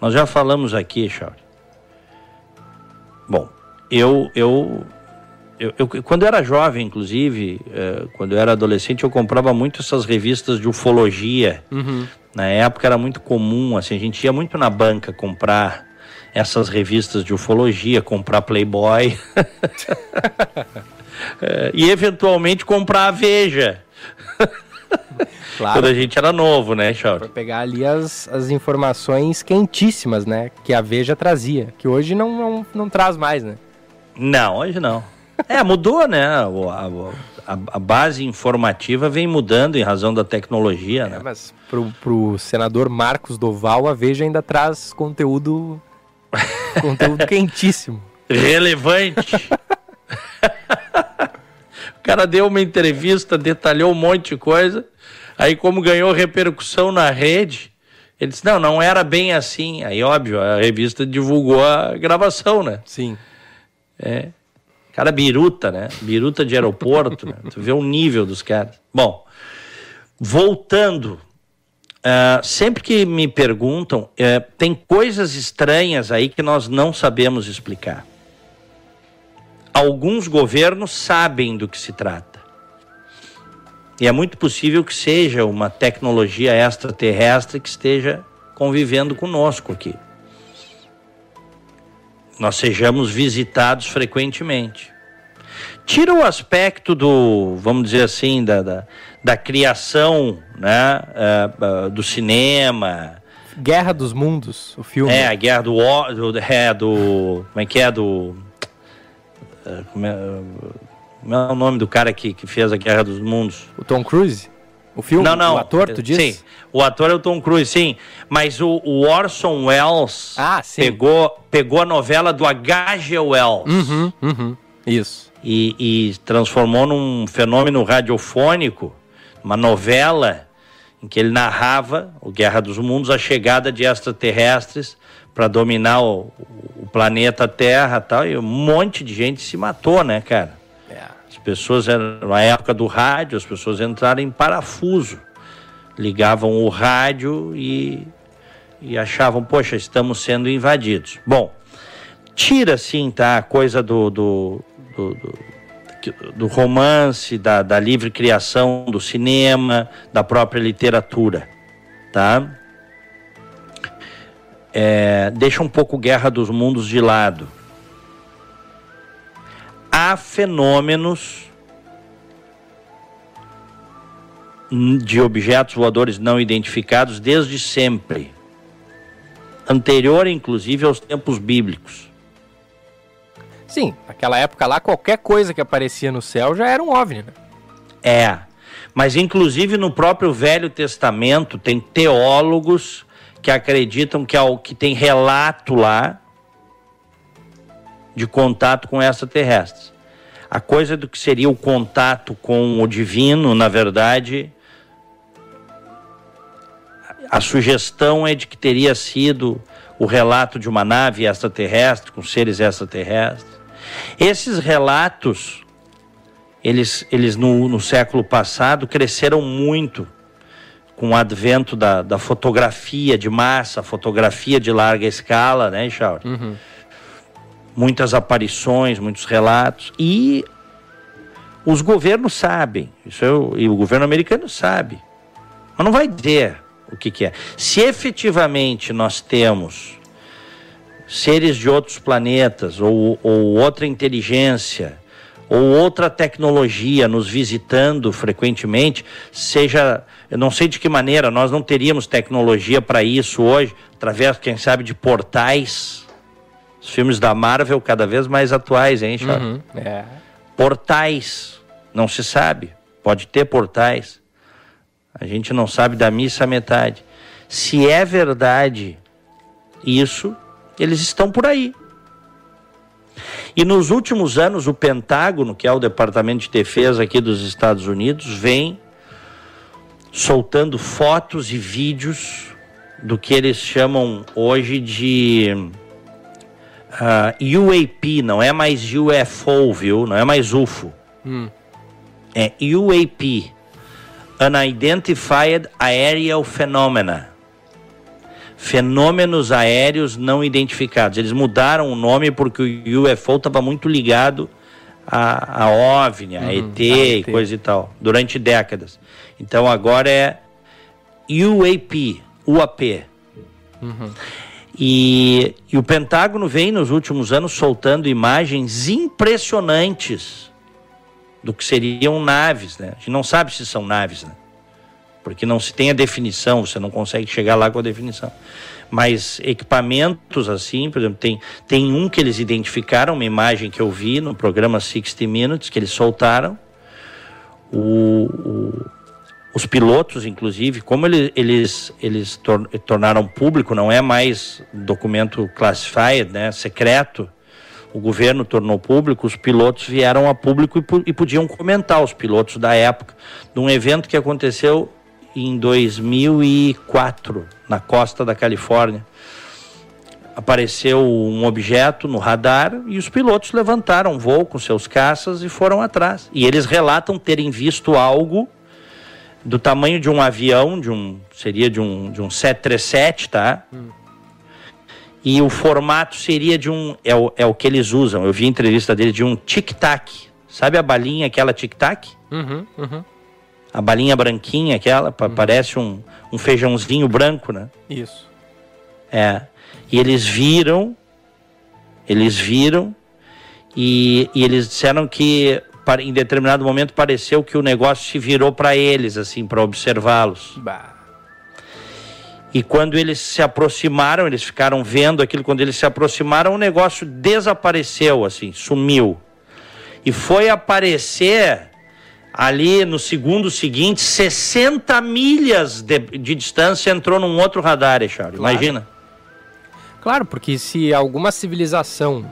Speaker 2: nós já falamos aqui, Charles. Bom, eu, eu, eu, eu, quando eu era jovem, inclusive, eh, quando eu era adolescente, eu comprava muito essas revistas de ufologia.
Speaker 3: Uhum.
Speaker 2: Na época era muito comum, assim, a gente ia muito na banca comprar essas revistas de ufologia, comprar Playboy eh, *laughs* e eventualmente comprar a Veja. *laughs*
Speaker 3: Claro.
Speaker 2: Quando a gente era novo, né, Chauri?
Speaker 3: Pra pegar ali as, as informações quentíssimas, né? Que a Veja trazia. Que hoje não, não, não traz mais, né?
Speaker 2: Não, hoje não. É, mudou, né? A, a, a, base informativa vem mudando em razão da tecnologia, é, né?
Speaker 3: Mas pro, pro senador Marcos Doval, a Veja ainda traz conteúdo. *laughs* conteúdo quentíssimo.
Speaker 2: Relevante. *laughs* o cara deu uma entrevista, detalhou um monte de coisa. Aí, como ganhou repercussão na rede, ele disse: não, não era bem assim. Aí, óbvio, a revista divulgou a gravação, né?
Speaker 3: Sim.
Speaker 2: É. Cara biruta, né? Biruta de aeroporto, né? Tu vê o nível dos caras. Bom, voltando. Uh, sempre que me perguntam, uh, tem coisas estranhas aí que nós não sabemos explicar. Alguns governos sabem do que se trata. E é muito possível que seja uma tecnologia extraterrestre que esteja convivendo conosco aqui. Nós sejamos visitados frequentemente. Tira o aspecto do, vamos dizer assim, da, da, da criação né, uh, uh, do cinema.
Speaker 3: Guerra dos Mundos, o filme.
Speaker 2: É, a guerra do. do, é, do como é que é? Do. Uh, como é, como é o nome do cara que, que fez a Guerra dos Mundos?
Speaker 3: O Tom Cruise? O filme?
Speaker 2: Não, não.
Speaker 3: O ator, tu disse?
Speaker 2: Sim, o ator é o Tom Cruise, sim. Mas o, o Orson Welles
Speaker 3: ah,
Speaker 2: Pegou, pegou a novela do H.G. Wells.
Speaker 3: Uhum, uhum. Isso.
Speaker 2: E, e transformou num fenômeno radiofônico, uma novela em que ele narrava o Guerra dos Mundos, a chegada de extraterrestres para dominar o, o planeta Terra e tal. E um monte de gente se matou, né, cara? pessoas, na época do rádio, as pessoas entraram em parafuso. Ligavam o rádio e, e achavam, poxa, estamos sendo invadidos. Bom, tira sim, tá, a coisa do, do, do, do, do romance, da, da livre criação do cinema, da própria literatura, tá? É, deixa um pouco Guerra dos Mundos de lado há fenômenos de objetos voadores não identificados desde sempre, anterior inclusive aos tempos bíblicos.
Speaker 3: Sim, naquela época lá qualquer coisa que aparecia no céu já era um OVNI, né?
Speaker 2: É, mas inclusive no próprio Velho Testamento tem teólogos que acreditam que, é que tem relato lá de contato com extraterrestres. A coisa do que seria o contato com o divino, na verdade, a sugestão é de que teria sido o relato de uma nave extraterrestre com seres extraterrestres. Esses relatos, eles, eles no, no século passado cresceram muito com o advento da, da fotografia de massa, fotografia de larga escala, né, Charles?
Speaker 3: Uhum
Speaker 2: muitas aparições, muitos relatos e os governos sabem, isso eu, e o governo americano sabe, mas não vai dizer o que, que é. Se efetivamente nós temos seres de outros planetas ou, ou outra inteligência ou outra tecnologia nos visitando frequentemente, seja, eu não sei de que maneira, nós não teríamos tecnologia para isso hoje, através, quem sabe, de portais. Os filmes da Marvel cada vez mais atuais, hein, Charles? Uhum, é. Portais, não se sabe. Pode ter portais. A gente não sabe da missa metade. Se é verdade isso, eles estão por aí. E nos últimos anos, o Pentágono, que é o Departamento de Defesa aqui dos Estados Unidos, vem soltando fotos e vídeos do que eles chamam hoje de uh, ah, UAP, não é mais UFO, viu? Não é mais UFO. Hum. É UAP Unidentified Aerial Phenomena fenômenos aéreos não identificados. Eles mudaram o nome porque o UFO estava muito ligado a, a OVNI, a, uhum, ET, a ET e coisa e tal, durante décadas. Então agora é UAP, UAP. Uhum. E, e o Pentágono vem nos últimos anos soltando imagens impressionantes do que seriam naves, né? A gente não sabe se são naves, né? Porque não se tem a definição, você não consegue chegar lá com a definição. Mas equipamentos assim, por exemplo, tem, tem um que eles identificaram, uma imagem que eu vi no programa 60 Minutes, que eles soltaram. O, o, os pilotos, inclusive, como ele, eles, eles tor tornaram público, não é mais documento classified, né, secreto, o governo tornou público, os pilotos vieram a público e, e podiam comentar, os pilotos da época, de um evento que aconteceu em 2004, na costa da Califórnia. Apareceu um objeto no radar e os pilotos levantaram voo com seus caças e foram atrás. E eles relatam terem visto algo do tamanho de um avião, de um seria de um, de um 737, tá? Hum. E o formato seria de um é o, é o que eles usam. Eu vi a entrevista dele de um tic-tac. Sabe a balinha aquela tic-tac? Uhum, uhum a balinha branquinha, aquela, uhum. parece um, um feijãozinho branco, né?
Speaker 3: Isso.
Speaker 2: É. E eles viram, eles viram, e, e eles disseram que em determinado momento pareceu que o negócio se virou para eles, assim, para observá-los. E quando eles se aproximaram, eles ficaram vendo aquilo, quando eles se aproximaram, o negócio desapareceu, assim, sumiu. E foi aparecer ali no segundo seguinte, 60 milhas de, de distância entrou num outro radar, Charles. Claro. Imagina.
Speaker 3: Claro, porque se alguma civilização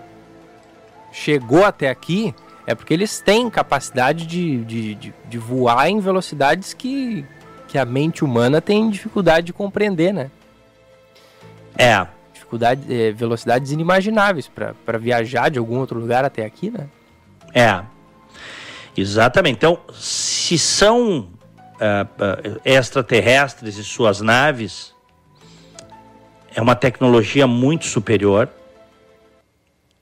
Speaker 3: chegou até aqui, é porque eles têm capacidade de, de, de, de voar em velocidades que, que a mente humana tem dificuldade de compreender, né?
Speaker 2: É.
Speaker 3: Dificuldade, é, velocidades inimagináveis para viajar de algum outro lugar até aqui, né?
Speaker 2: É. Exatamente. Então, se são uh, uh, extraterrestres e suas naves, é uma tecnologia muito superior.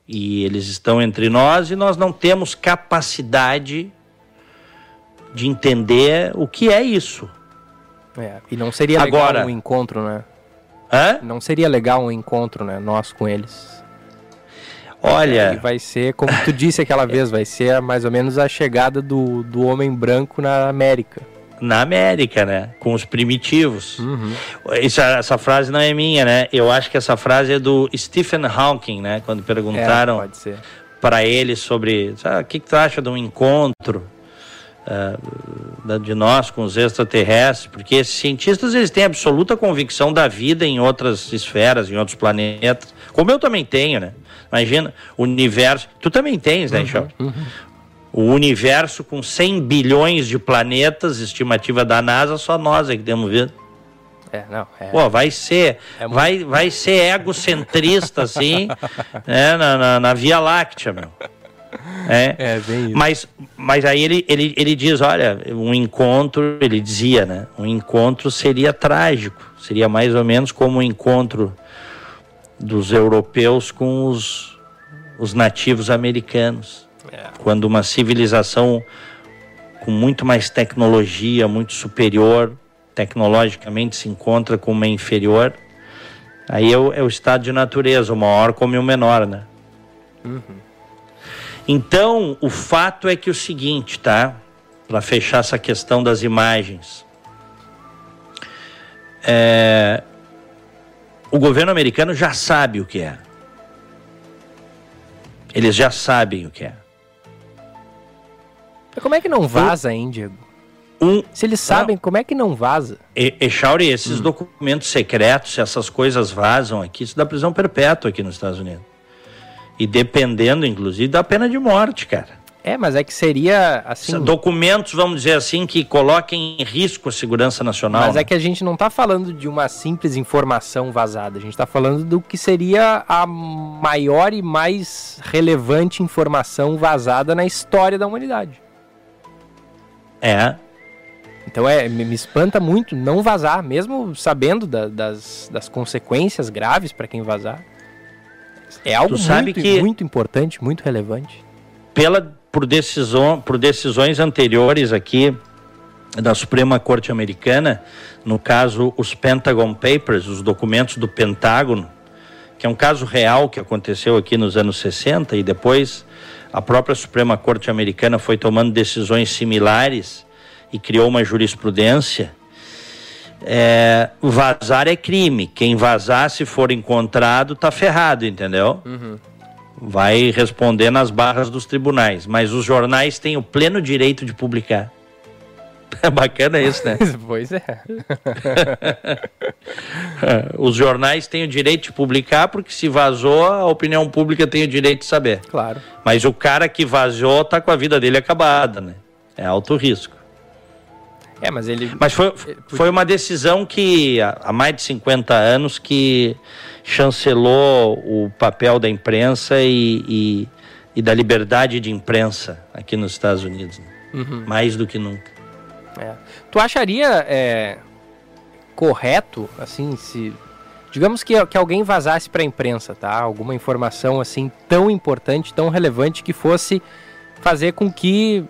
Speaker 2: E eles estão entre nós e nós não temos capacidade de entender o que é isso.
Speaker 3: É, e não seria legal Agora, um encontro, né? Hã? Não seria legal um encontro, né? Nós com eles.
Speaker 2: Olha.
Speaker 3: É, vai ser, como tu disse aquela *laughs* vez, vai ser mais ou menos a chegada do, do homem branco na América.
Speaker 2: Na América, né? Com os primitivos. Uhum. Isso, essa frase não é minha, né? Eu acho que essa frase é do Stephen Hawking, né? Quando perguntaram é, para ele sobre o que, que tu acha de um encontro uh, de nós com os extraterrestres, porque esses cientistas eles têm absoluta convicção da vida em outras esferas, em outros planetas, como eu também tenho, né? Imagina, o universo. Tu também tens, né, uhum, uhum. O universo com 100 bilhões de planetas, estimativa da NASA, só nós é que temos vida.
Speaker 3: É, não, é...
Speaker 2: Pô, vai ser, é muito... vai, vai ser egocentrista, assim, *laughs* né, na, na, na, Via Láctea, meu. É, é bem isso. Mas, mas aí ele, ele, ele diz, olha, um encontro, ele dizia, né, um encontro seria trágico, seria mais ou menos como um encontro dos europeus com os, os nativos americanos. É. Quando uma civilização com muito mais tecnologia, muito superior, tecnologicamente se encontra com uma inferior, aí é o, é o estado de natureza, o maior come o menor, né? Uhum. Então, o fato é que o seguinte, tá? Para fechar essa questão das imagens. É, o governo americano já sabe o que é. Eles já sabem o que é.
Speaker 3: Como é que não vaza, hein, Diego? Um, se eles sabem, não, como é que não vaza?
Speaker 2: E, e Chauri, esses hum. documentos secretos, se essas coisas vazam aqui, isso dá prisão perpétua aqui nos Estados Unidos. E dependendo, inclusive, da pena de morte, cara.
Speaker 3: É, mas é que seria assim.
Speaker 2: Documentos, vamos dizer assim, que coloquem em risco a segurança nacional.
Speaker 3: Mas é né? é que a gente não está falando de uma simples informação vazada. A gente está falando do que seria a maior e mais relevante informação vazada na história da humanidade.
Speaker 2: É.
Speaker 3: Então é, me, espanta muito não vazar, mesmo sabendo da, das, das consequências graves para quem vazar. É algo muito, que... muito importante, muito relevante.
Speaker 2: Pela por, decisão, por decisões anteriores aqui da Suprema Corte Americana, no caso os Pentagon Papers, os documentos do Pentágono, que é um caso real que aconteceu aqui nos anos 60 e depois a própria Suprema Corte Americana foi tomando decisões similares e criou uma jurisprudência. É, vazar é crime. Quem vazar, se for encontrado, tá ferrado, entendeu? Uhum vai responder nas barras dos tribunais, mas os jornais têm o pleno direito de publicar. *laughs* É bacana isso, né? *laughs*
Speaker 3: pois é. *laughs*
Speaker 2: Os jornais têm o direito de publicar porque se vazou, a opinião pública tem o direito de saber.
Speaker 3: Claro.
Speaker 2: Mas o cara que vazou tá com a vida dele acabada, né? É alto risco.
Speaker 3: É, mas ele.
Speaker 2: Mas foi, foi uma decisão que há mais de 50 anos que chancelou o papel da imprensa e, e, e da liberdade de imprensa aqui nos Estados Unidos. Né? Uhum. Mais do que nunca.
Speaker 3: É. Tu acharia é, correto, assim, se. Digamos que, que alguém vazasse para a imprensa, tá? Alguma informação assim tão importante, tão relevante que fosse fazer com que,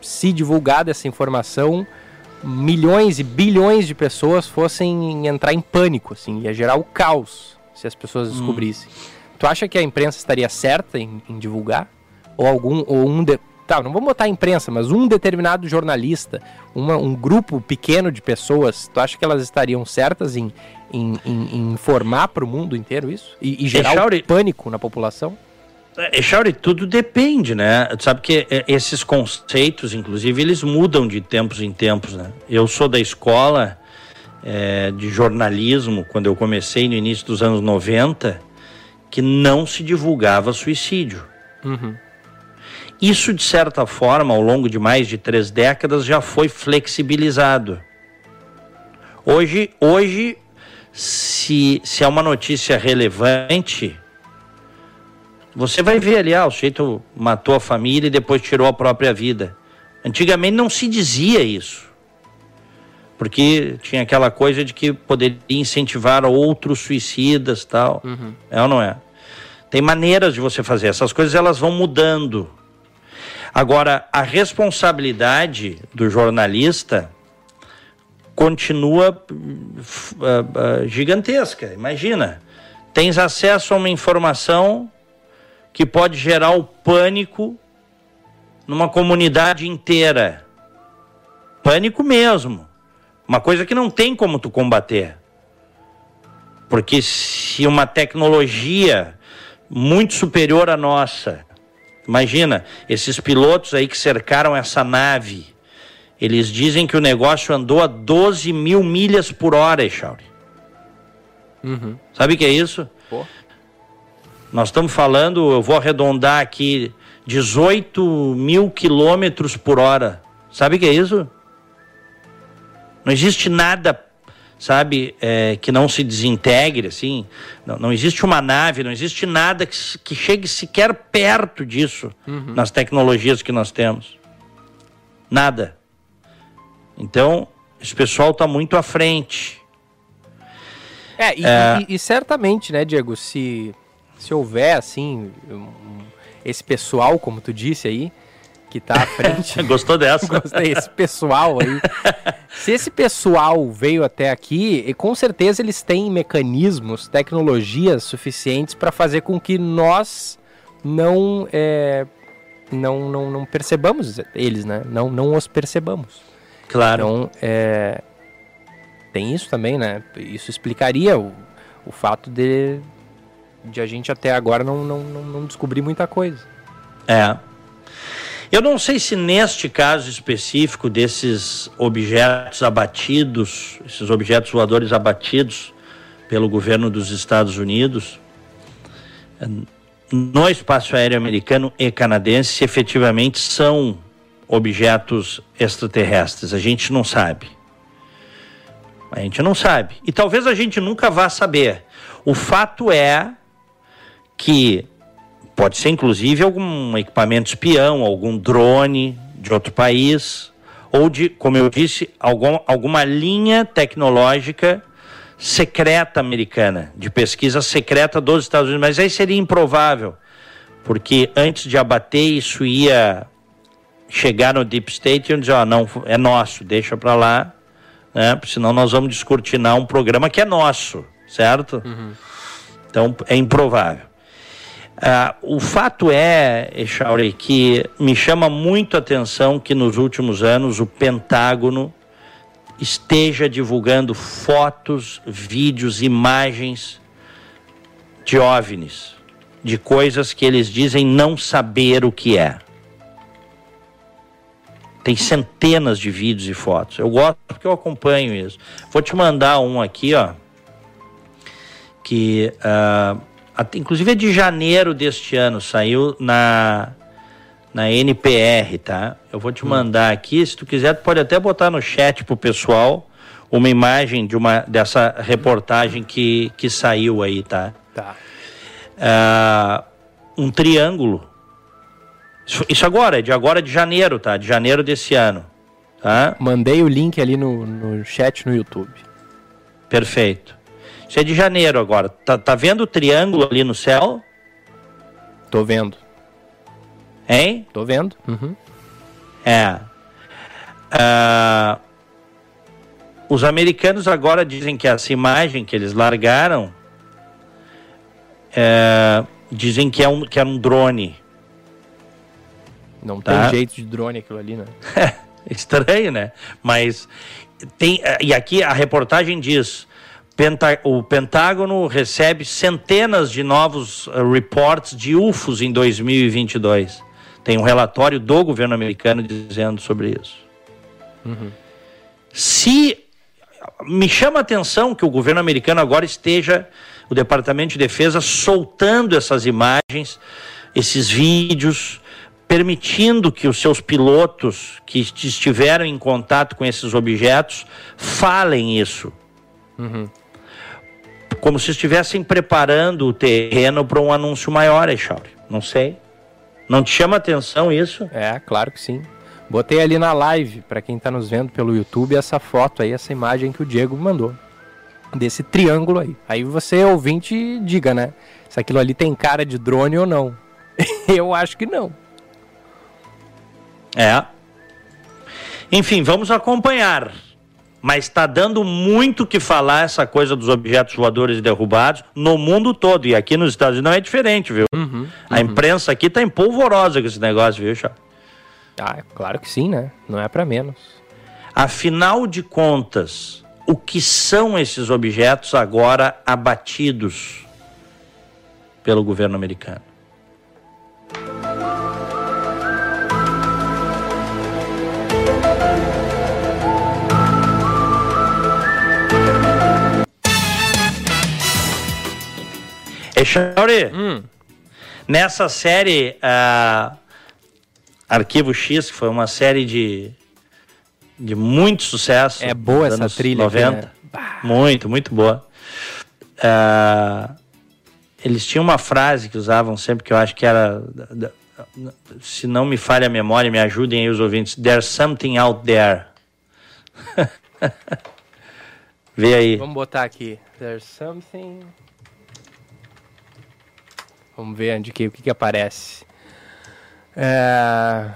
Speaker 3: se divulgada essa informação, milhões e bilhões de pessoas fossem entrar em pânico, assim, ia gerar o caos se as pessoas hum. descobrissem. Hum. Tu acha que a imprensa estaria certa em, em divulgar? Ou algum, ou um, de... tá, não vamos botar a imprensa, mas um determinado jornalista, uma, um grupo pequeno de pessoas, tu acha que elas estariam certas em, em, em, em informar para o mundo inteiro isso? E, e gerar Echauri... pânico na população?
Speaker 2: Echauri, tudo depende, né? Tu sabe que é, esses conceitos, inclusive, eles mudam de tempos em tempos, né? Eu sou da escola é, de jornalismo, quando eu comecei no início dos anos 90, que não se divulgava suicídio. Uhum. Isso, de certa forma, ao longo de mais de três décadas, já foi flexibilizado. Hoje, hoje se, se é uma notícia relevante, você vai ver ali, ah, o sujeito matou a família e depois tirou a própria vida. Antigamente não se dizia isso porque tinha aquela coisa de que poderia incentivar outros suicidas tal. Uhum. É ou não é? Tem maneiras de você fazer. Essas coisas elas vão mudando. Agora, a responsabilidade do jornalista continua uh, uh, gigantesca. Imagina, tens acesso a uma informação que pode gerar o pânico numa comunidade inteira. Pânico mesmo. Uma coisa que não tem como tu combater. Porque se uma tecnologia muito superior à nossa, imagina, esses pilotos aí que cercaram essa nave, eles dizem que o negócio andou a 12 mil milhas por hora, Echauri. Uhum. Sabe o que é isso? Pô. Nós estamos falando, eu vou arredondar aqui, 18 mil quilômetros por hora. Sabe o que é isso? Não existe nada, sabe, é, que não se desintegre, assim. Não, não, existe uma nave, não existe nada que, que chegue sequer perto disso uhum. nas tecnologias que nós temos. Nada. Então, esse pessoal está muito à frente.
Speaker 3: É, e, é... E, e, certamente, né, Diego, se, se houver, assim, um, esse pessoal, como tu disse aí, que tá à frente. *laughs*
Speaker 2: Gostou dessa?
Speaker 3: Gostei, esse pessoal aí. Se esse pessoal veio até aqui, com certeza eles têm mecanismos, tecnologias suficientes para fazer com que nós não é, não, não, não percebamos eles, né? Não, não os percebamos.
Speaker 2: Claro.
Speaker 3: Então, é, tem isso também, né? Isso explicaria o, o fato de, de a gente até agora não, não, não, não descobrir muita coisa.
Speaker 2: É. Eu não sei se neste caso específico desses objetos abatidos, esses objetos voadores abatidos pelo governo dos Estados Unidos, no espaço aéreo americano e canadense, se efetivamente são objetos extraterrestres. A gente não sabe. A gente não sabe. E talvez a gente nunca vá saber. O fato é que pode ser inclusive algum equipamento espião, algum drone de outro país, ou de, como eu disse, algum, alguma linha tecnológica secreta americana, de pesquisa secreta dos Estados Unidos. Mas aí seria improvável, porque antes de abater isso ia chegar no Deep State e dizer, ó, não, é nosso, deixa para lá, né? Senão nós vamos descortinar um programa que é nosso, certo? Uhum. Então é improvável. Uh, o fato é, Echauri, que me chama muito a atenção que nos últimos anos o Pentágono esteja divulgando fotos, vídeos, imagens de OVNIs, de coisas que eles dizem não saber o que é. Tem centenas de vídeos e fotos. Eu gosto porque eu acompanho isso. Vou te mandar um aqui, ó. Que, uh, inclusive, é de janeiro deste ano. Saiu na, na NPR, tá? Eu vou te hum. mandar aqui. Se tu quiser, tu pode até botar no chat pro pessoal uma imagem de uma, dessa reportagem que, que saiu aí, tá?
Speaker 3: Tá.
Speaker 2: Uh, um triângulo isso, isso agora, é de agora de janeiro, tá? De janeiro desse ano. Tá?
Speaker 3: Mandei o link ali no, no chat no YouTube.
Speaker 2: Perfeito. Isso é de janeiro agora. Tá, tá vendo o triângulo ali no céu?
Speaker 3: Tô vendo.
Speaker 2: Hein?
Speaker 3: Tô vendo. Uhum.
Speaker 2: É. Uh, os americanos agora dizem que essa imagem que eles largaram é, dizem que é um, que é um drone.
Speaker 3: Não tá. tem jeito de drone aquilo ali, né? *laughs*
Speaker 2: Estranho, né? Mas tem. E aqui a reportagem diz. Penta, o Pentágono recebe centenas de novos uh, reports de UFOs em 2022. Tem um relatório do governo americano dizendo sobre isso. Uhum. Se me chama a atenção que o governo americano agora esteja, o Departamento de Defesa, soltando essas imagens, esses vídeos, permitindo que os seus pilotos que estiveram em contato com esses objetos falem isso. Uhum. Como se estivessem preparando o terreno para um anúncio maior, Echauri. Não sei. Não te chama atenção isso?
Speaker 3: É, claro que sim. Botei ali na live, para quem está nos vendo pelo YouTube, essa foto aí, essa imagem que o Diego mandou. Desse triângulo aí. Aí você, ouvinte, diga, né? Se aquilo ali tem cara de drone ou não. *laughs* Eu acho que não.
Speaker 2: É. Enfim, vamos acompanhar. Mas está dando muito que falar essa coisa dos objetos voadores derrubados no mundo todo. E aqui nos Estados Unidos não é diferente, viu? Uhum, uhum. A imprensa aqui está empolvorosa com esse negócio, viu, Chá?
Speaker 3: Ah, claro que sim, né? Não é para menos.
Speaker 2: Afinal de contas, o que são esses objetos agora abatidos pelo governo americano? Echauri, hum. nessa série uh, Arquivo X, que foi uma série de, de muito sucesso.
Speaker 3: É boa essa trilha 90. Aqui,
Speaker 2: né? Muito, muito boa. Uh, eles tinham uma frase que usavam sempre que eu acho que era. Se não me falha a memória, me ajudem aí os ouvintes. There's something out there. *laughs* Vê aí.
Speaker 3: Vamos botar aqui. There's something. Vamos ver onde que, o que, que aparece. É...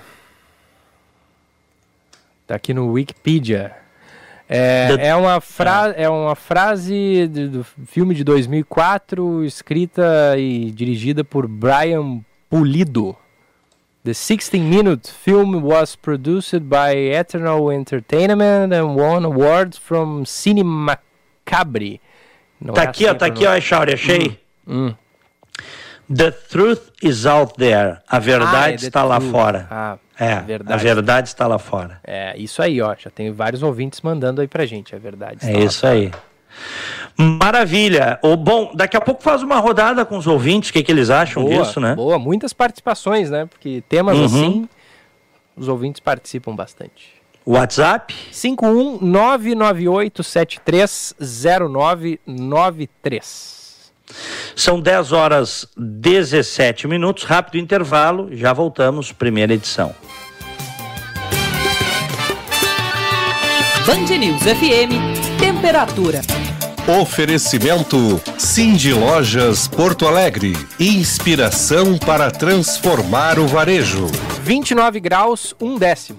Speaker 3: Tá aqui no Wikipedia. É, é, uma, fra é uma frase do, do, filme de 2004, escrita e dirigida por Brian Pulido. The 16-minute film was produced by Eternal Entertainment and won awards from Cine Macabre.
Speaker 2: Não tá é aqui, assim ó, tá aqui, ó, Shauri, achei. Hum, hum. The truth is out there. A verdade ah, é está lá fora. Ah, é, verdade. a verdade está lá fora.
Speaker 3: É, isso aí, ó. Já tem vários ouvintes mandando aí pra gente. A verdade
Speaker 2: está É isso fora. aí. Maravilha. O, bom, daqui a pouco faz uma rodada com os ouvintes, o que, que eles acham
Speaker 3: boa,
Speaker 2: disso, né?
Speaker 3: Boa, muitas participações, né? Porque temas uhum. assim, os ouvintes participam bastante.
Speaker 2: WhatsApp?
Speaker 3: 51992730993.
Speaker 2: São 10 horas 17 minutos, rápido intervalo, já voltamos, primeira edição.
Speaker 1: Band News FM, temperatura.
Speaker 4: Oferecimento Cindy Lojas Porto Alegre. Inspiração para transformar o varejo.
Speaker 3: 29 graus, um décimo.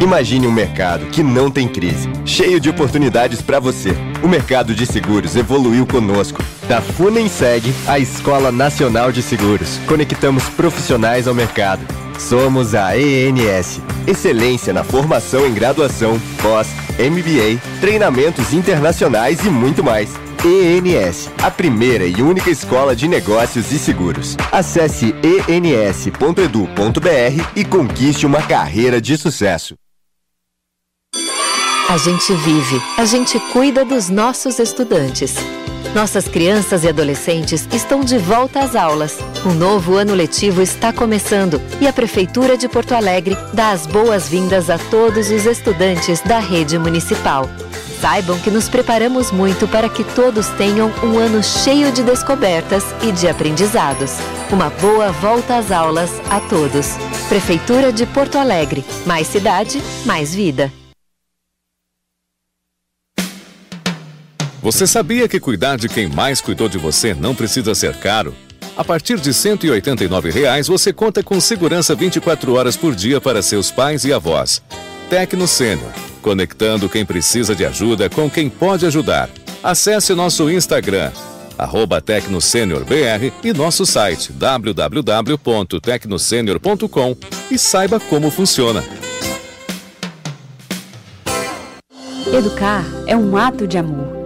Speaker 5: Imagine um mercado que não tem crise, cheio de oportunidades para você. O mercado de seguros evoluiu conosco. Da FUNENSEG à Escola Nacional de Seguros, conectamos profissionais ao mercado. Somos a ENS, excelência na formação em graduação, pós, MBA, treinamentos internacionais e muito mais. ENS, a primeira e única escola de negócios e seguros. Acesse ens.edu.br e conquiste uma carreira de sucesso.
Speaker 6: A gente vive, a gente cuida dos nossos estudantes. Nossas crianças e adolescentes estão de volta às aulas. O novo ano letivo está começando e a Prefeitura de Porto Alegre dá as boas-vindas a todos os estudantes da rede municipal. Saibam que nos preparamos muito para que todos tenham um ano cheio de descobertas e de aprendizados. Uma boa volta às aulas a todos. Prefeitura de Porto Alegre. Mais cidade, mais vida.
Speaker 4: Você sabia que cuidar de quem mais cuidou de você não precisa ser caro? A partir de 189 reais, você conta com segurança 24 horas por dia para seus pais e avós. Tecno Sênior, conectando quem precisa de ajuda com quem pode ajudar. Acesse nosso Instagram, arroba TecnoSeniorBR e nosso site www.tecnosenior.com e saiba como funciona.
Speaker 7: Educar é um ato de amor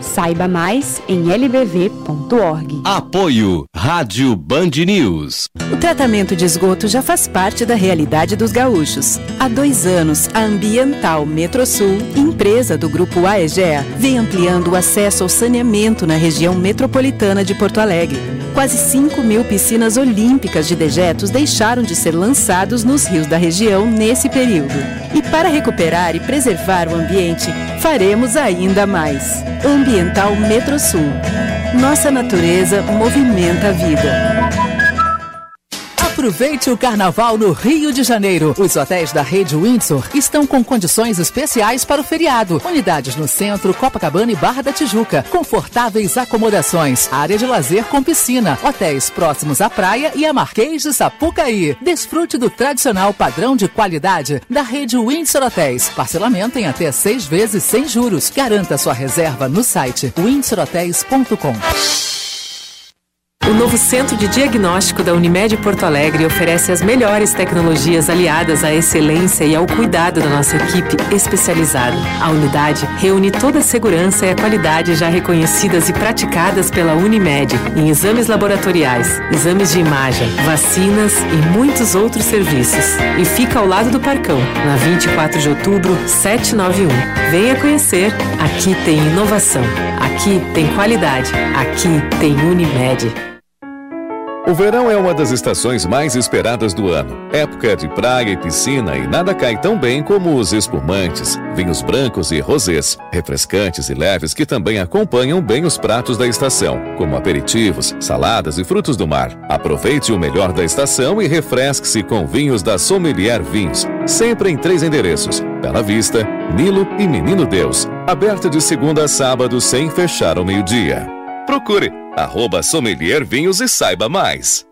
Speaker 7: Saiba mais em lbv.org.
Speaker 4: Apoio Rádio Band News.
Speaker 8: O tratamento de esgoto já faz parte da realidade dos gaúchos. Há dois anos, a Ambiental Metrosul, empresa do grupo AEGEA, vem ampliando o acesso ao saneamento na região metropolitana de Porto Alegre. Quase 5 mil piscinas olímpicas de dejetos deixaram de ser lançados nos rios da região nesse período. E para recuperar e preservar o ambiente, faremos ainda mais. Ambiental Metrosul. Nossa natureza movimenta a vida.
Speaker 1: Aproveite o carnaval no Rio de Janeiro. Os hotéis da rede Windsor estão com condições especiais para o feriado. Unidades no centro, Copacabana e Barra da Tijuca. Confortáveis acomodações, área de lazer com piscina, hotéis próximos à praia e a Marquês de Sapucaí. Desfrute do tradicional padrão de qualidade da rede Windsor Hotéis. Parcelamento em até seis vezes sem juros. Garanta sua reserva no site windsorhotels.com.
Speaker 9: O novo Centro de Diagnóstico da Unimed Porto Alegre oferece as melhores tecnologias aliadas à excelência e ao cuidado da nossa equipe especializada. A unidade reúne toda a segurança e a qualidade já reconhecidas e praticadas pela Unimed em exames laboratoriais, exames de imagem, vacinas e muitos outros serviços. E fica ao lado do Parcão, na 24 de outubro, 791. Venha conhecer. Aqui tem inovação. Aqui tem qualidade. Aqui tem Unimed.
Speaker 4: O verão é uma das estações mais esperadas do ano. Época de praia e piscina e nada cai tão bem como os espumantes, vinhos brancos e rosés, refrescantes e leves que também acompanham bem os pratos da estação, como aperitivos, saladas e frutos do mar. Aproveite o melhor da estação e refresque-se com vinhos da Sommelier Vinhos, sempre em três endereços: Bela Vista, Nilo e Menino Deus. Aberto de segunda a sábado sem fechar ao meio-dia. Procure arroba Sommelier Vinhos e saiba mais.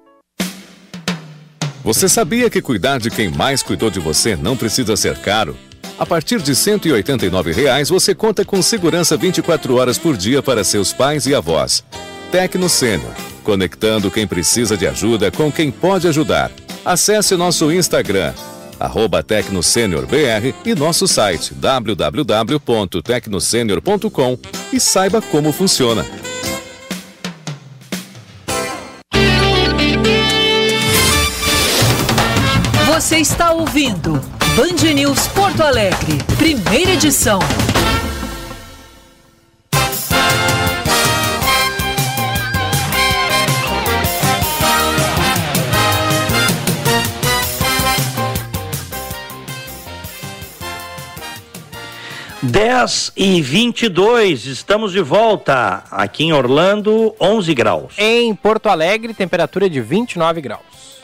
Speaker 4: Você sabia que cuidar de quem mais cuidou de você não precisa ser caro? A partir de 189 reais, você conta com segurança 24 horas por dia para seus pais e avós. Tecno Sênior, conectando quem precisa de ajuda com quem pode ajudar. Acesse nosso Instagram, arroba TecnoSeniorBR e nosso site www.tecnosenior.com e saiba como funciona.
Speaker 1: Você está ouvindo Band News Porto Alegre, primeira edição.
Speaker 2: Dez e vinte e dois, estamos de volta aqui em Orlando, 11 graus.
Speaker 3: Em Porto Alegre, temperatura de 29 graus.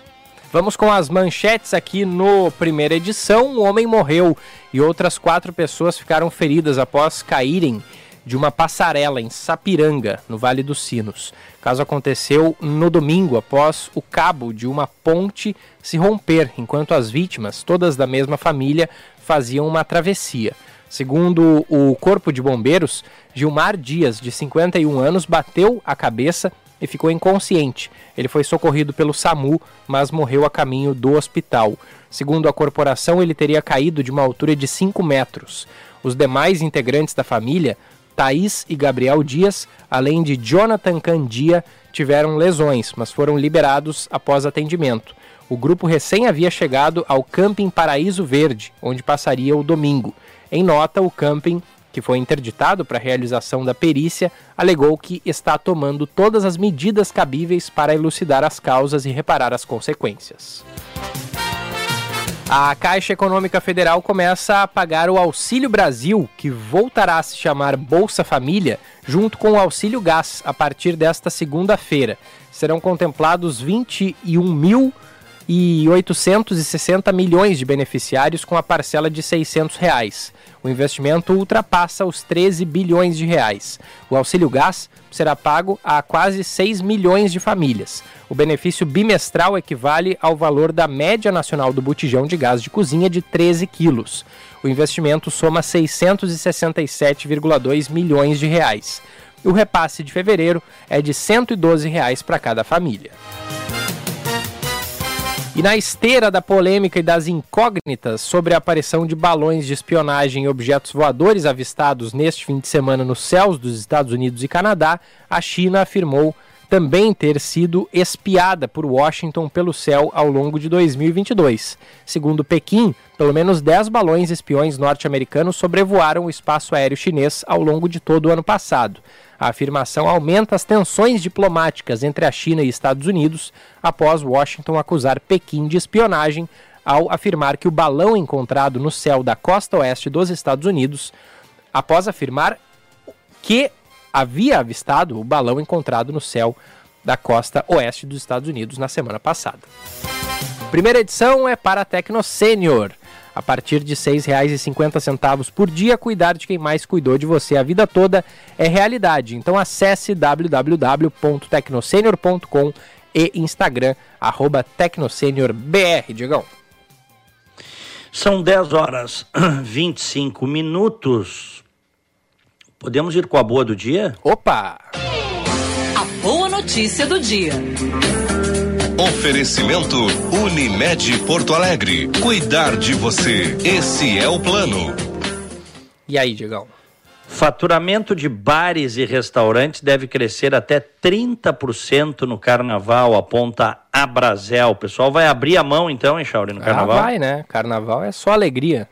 Speaker 3: Vamos com as manchetes aqui no primeira edição. Um homem morreu e outras quatro pessoas ficaram feridas após caírem de uma passarela em Sapiranga, no Vale dos Sinos. O caso aconteceu no domingo, após o cabo de uma ponte se romper, enquanto as vítimas, todas da mesma família, faziam uma travessia. Segundo o Corpo de Bombeiros, Gilmar Dias, de 51 anos, bateu a cabeça e ficou inconsciente. Ele foi socorrido pelo SAMU, mas morreu a caminho do hospital. Segundo a corporação, ele teria caído de uma altura de 5 metros. Os demais integrantes da família, Thaís e Gabriel Dias, além de Jonathan Candia, tiveram lesões, mas foram liberados após atendimento. O grupo recém havia chegado ao Camping Paraíso Verde, onde passaria o domingo. Em nota, o camping que foi interditado para a realização da perícia, alegou que está tomando todas as medidas cabíveis para elucidar as causas e reparar as consequências. A Caixa Econômica Federal começa a pagar o Auxílio Brasil, que voltará a se chamar Bolsa Família, junto com o Auxílio Gás, a partir desta segunda-feira. Serão contemplados 21 mil e 860 milhões de beneficiários com a parcela de 600 reais. O investimento ultrapassa os 13 bilhões de reais. O auxílio gás será pago a quase 6 milhões de famílias. O benefício bimestral equivale ao valor da média nacional do botijão de gás de cozinha de 13 quilos. O investimento soma 667,2 milhões de reais. O repasse de fevereiro é de 112 reais para cada família. E na esteira da polêmica e das incógnitas sobre a aparição de balões de espionagem e objetos voadores avistados neste fim de semana nos céus dos Estados Unidos e Canadá, a China afirmou também ter sido espiada por Washington pelo céu ao longo de 2022. Segundo Pequim, pelo menos 10 balões espiões norte-americanos sobrevoaram o espaço aéreo chinês ao longo de todo o ano passado. A afirmação aumenta as tensões diplomáticas entre a China e Estados Unidos após Washington acusar Pequim de espionagem ao afirmar que o balão encontrado no céu da costa oeste dos Estados Unidos, após afirmar que havia avistado o balão encontrado no céu da costa oeste dos Estados Unidos na semana passada. Primeira edição é para a Tecno Sênior. A partir de R$ 6,50 por dia, cuidar de quem mais cuidou de você a vida toda é realidade. Então acesse www.tecnosenior.com e Instagram, arroba TecnoSeniorBR, Diegão.
Speaker 2: São 10 horas *clears throat* 25 minutos. Podemos ir com a boa do dia?
Speaker 3: Opa!
Speaker 1: A boa notícia do dia.
Speaker 10: Oferecimento Unimed Porto Alegre. Cuidar de você. Esse é o plano.
Speaker 3: E aí, Diegão?
Speaker 2: Faturamento de bares e restaurantes deve crescer até 30% no carnaval, aponta a Brasel. O pessoal vai abrir a mão então, hein, Chauri, no ah, carnaval?
Speaker 3: Ah, vai, né? Carnaval é só alegria.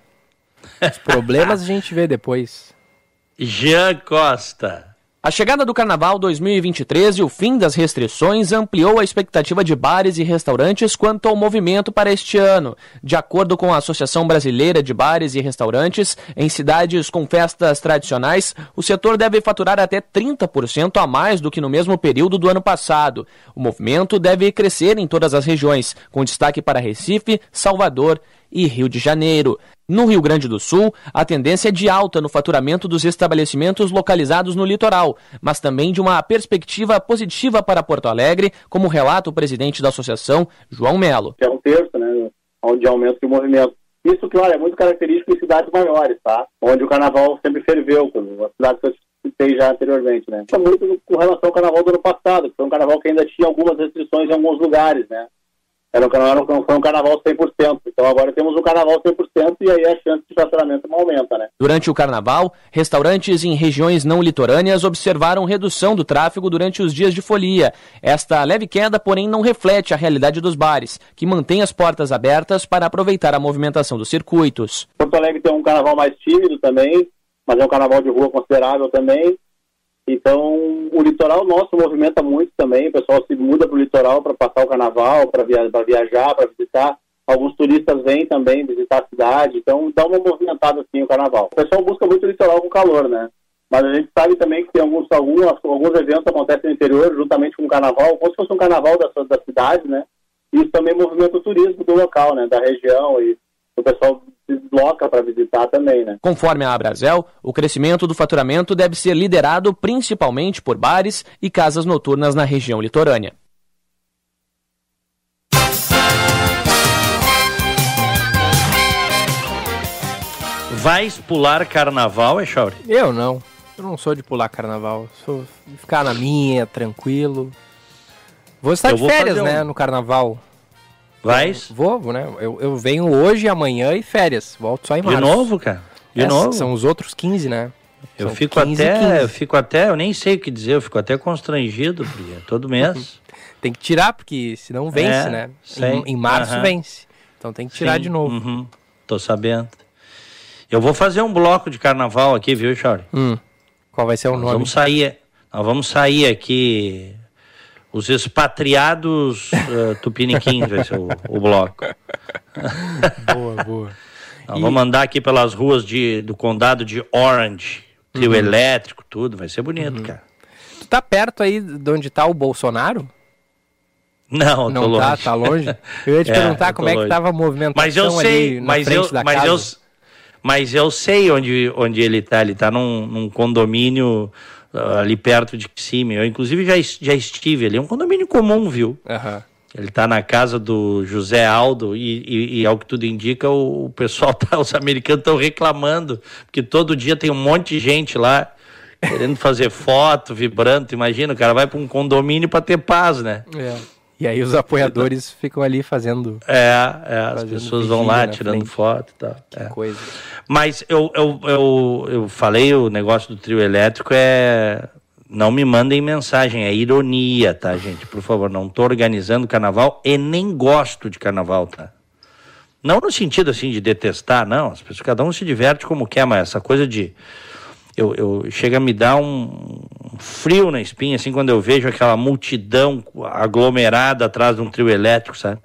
Speaker 3: Os problemas a gente vê depois. *laughs*
Speaker 2: Jean Costa.
Speaker 11: A chegada do Carnaval 2023 e o fim das restrições ampliou a expectativa de bares e restaurantes quanto ao movimento para este ano. De acordo com a Associação Brasileira de Bares e Restaurantes, em cidades com festas tradicionais, o setor deve faturar até 30% a mais do que no mesmo período do ano passado. O movimento deve crescer em todas as regiões, com destaque para Recife, Salvador e Rio de Janeiro. No Rio Grande do Sul, a tendência é de alta no faturamento dos estabelecimentos localizados no litoral, mas também de uma perspectiva positiva para Porto Alegre, como relata o presidente da associação, João Melo.
Speaker 12: É um terço, né, onde aumenta o movimento. Isso, claro, é muito característico em cidades maiores, tá? Onde o carnaval sempre ferveu, como as cidades que eu citei já anteriormente, né? Isso é muito com relação ao carnaval do ano passado, que foi um carnaval que ainda tinha algumas restrições em alguns lugares, né? Era um carnaval, não foi um carnaval 100%. Então agora temos um carnaval 100% e aí a chance de não aumenta, né?
Speaker 11: Durante o carnaval, restaurantes em regiões não litorâneas observaram redução do tráfego durante os dias de folia. Esta leve queda, porém, não reflete a realidade dos bares, que mantêm as portas abertas para aproveitar a movimentação dos circuitos.
Speaker 12: Porto Alegre tem um carnaval mais tímido também, mas é um carnaval de rua considerável também. Então, o litoral nosso movimenta muito também, o pessoal se muda para o litoral para passar o carnaval, para via viajar, para visitar. Alguns turistas vêm também visitar a cidade, então dá uma movimentada assim o carnaval. O pessoal busca muito o litoral com calor, né? Mas a gente sabe também que tem alguns, alguns, alguns eventos acontecem no interior, juntamente com o carnaval, como se fosse um carnaval da, da cidade, né? Isso também movimenta o turismo do local, né? Da região e o pessoal se desloca para visitar também, né?
Speaker 11: Conforme a Abrazel, o crescimento do faturamento deve ser liderado principalmente por bares e casas noturnas na região litorânea.
Speaker 2: Vais pular carnaval, Echauri?
Speaker 3: Eu não. Eu não sou de pular carnaval. Sou de ficar na minha, tranquilo. Vou estar eu de férias, né, um... no carnaval.
Speaker 2: Vais?
Speaker 3: Vou, vou, né? Eu, eu venho hoje, amanhã e férias. Volto só em março.
Speaker 2: De novo, cara? De novo?
Speaker 3: São os outros 15, né?
Speaker 2: Eu são fico 15, até, 15. eu fico até, eu nem sei o que dizer, eu fico até constrangido, porque é todo mês. *laughs*
Speaker 3: tem que tirar, porque senão vence, é, né? Em, em, março uhum. vence. Então tem que tirar Sim. de novo.
Speaker 2: Uhum. Tô sabendo. Eu vou fazer um bloco de carnaval aqui, viu, Charlie?
Speaker 3: Hum. Qual vai ser o
Speaker 2: nós
Speaker 3: nome?
Speaker 2: Vamos sair, nós vamos sair aqui os expatriados uh, *laughs* tupiniquins vai ser o, o bloco.
Speaker 3: boa, boa. *laughs*
Speaker 2: Então, e... Vamos andar aqui pelas ruas de, do condado de Orange, trio uhum. elétrico, tudo, vai ser bonito, uhum. cara.
Speaker 3: Tu tá perto aí de onde tá o Bolsonaro?
Speaker 2: Não,
Speaker 3: não
Speaker 2: tá,
Speaker 3: longe. tá longe. Eu ia te *laughs* é, perguntar como longe. é que tava a movimentação
Speaker 2: mas eu sei,
Speaker 3: mas
Speaker 2: eu, mas
Speaker 3: casa.
Speaker 2: eu, mas eu sei onde, onde ele tá. Ele tá num, num condomínio ali perto de cima. Eu, inclusive, já, já estive ali. É um condomínio comum, viu?
Speaker 3: Uhum.
Speaker 2: Ele está na casa do José Aldo e, e, e, ao que tudo indica, o, o pessoal, *laughs* tá, os americanos estão reclamando, porque todo dia tem um monte de gente lá querendo fazer foto, vibrando. Imagina, o cara vai para um condomínio para ter paz, né?
Speaker 3: É. E aí os apoiadores *laughs* ficam ali fazendo.
Speaker 2: É, é as pessoas vão lá tirando frente. foto e tal.
Speaker 3: Que é. coisa.
Speaker 2: Mas eu, eu, eu, eu falei, o negócio do trio elétrico é. Não me mandem mensagem, é ironia, tá, gente? Por favor, não tô organizando carnaval e nem gosto de carnaval, tá? Não no sentido assim de detestar, não. As pessoas, cada um se diverte como quer, mas essa coisa de eu, eu chega a me dar um, frio na espinha, assim, quando eu vejo aquela multidão aglomerada atrás de um trio elétrico, sabe?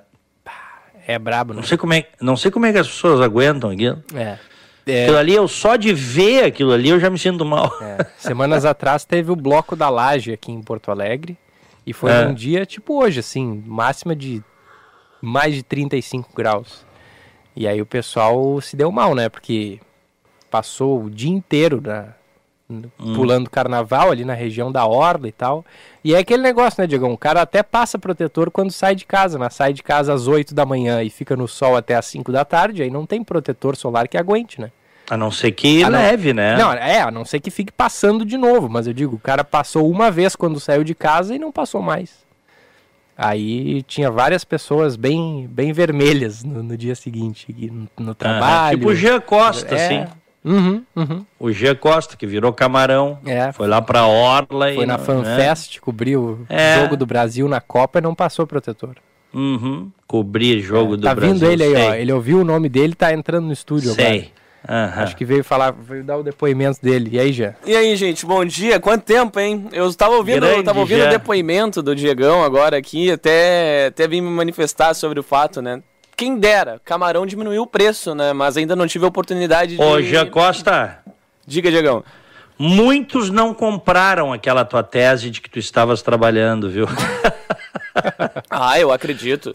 Speaker 3: É brabo, né?
Speaker 2: Não sei como é, não sei como é que as pessoas aguentam aquilo.
Speaker 3: É.
Speaker 2: é. Aquilo ali, eu só de ver aquilo ali, eu já me sinto mal.
Speaker 3: É. Semanas *laughs* atrás teve o Bloco da Laje aqui em Porto Alegre. E foi é. um dia tipo hoje, assim, máxima de mais de 35 graus. E aí o pessoal se deu mal, né? Porque passou o dia inteiro na, hum. pulando carnaval ali na região da Orla e tal. E é aquele negócio, né, Diego? O cara até passa protetor quando sai de casa, mas sai de casa às 8 da manhã e fica no sol até às 5 da tarde, aí não tem protetor solar que aguente, né?
Speaker 2: A não ser que a leve,
Speaker 3: não,
Speaker 2: né?
Speaker 3: Não, é, a não ser que fique passando de novo, mas eu digo, o cara passou uma vez quando saiu de casa e não passou mais. Aí tinha várias pessoas bem, bem vermelhas no, no dia seguinte, no, no trabalho. Ah,
Speaker 2: tipo o Jean Costa, é, assim.
Speaker 3: Uhum, uhum.
Speaker 2: O G Costa, que virou camarão,
Speaker 3: é,
Speaker 2: foi lá pra Orla
Speaker 3: foi e. Foi na FanFest, né? cobriu o é. jogo do Brasil na Copa e não passou protetor.
Speaker 2: Uhum. Cobrir jogo é, do
Speaker 3: tá
Speaker 2: Brasil.
Speaker 3: Tá vindo ele aí, sei. ó. Ele ouviu o nome dele tá entrando no estúdio
Speaker 2: sei.
Speaker 3: Uhum. Acho que veio falar, veio dar o depoimento dele. E aí, já?
Speaker 11: E aí, gente, bom dia. Quanto tempo, hein? Eu estava ouvindo, Grande, eu tava ouvindo o depoimento do Diegão agora aqui, até, até vim me manifestar sobre o fato, né? Quem dera, camarão diminuiu o preço, né? Mas ainda não tive a oportunidade de.
Speaker 2: Ô, Jean Costa.
Speaker 11: Diga, Diegão.
Speaker 2: Muitos não compraram aquela tua tese de que tu estavas trabalhando, viu? *laughs*
Speaker 11: ah, eu acredito.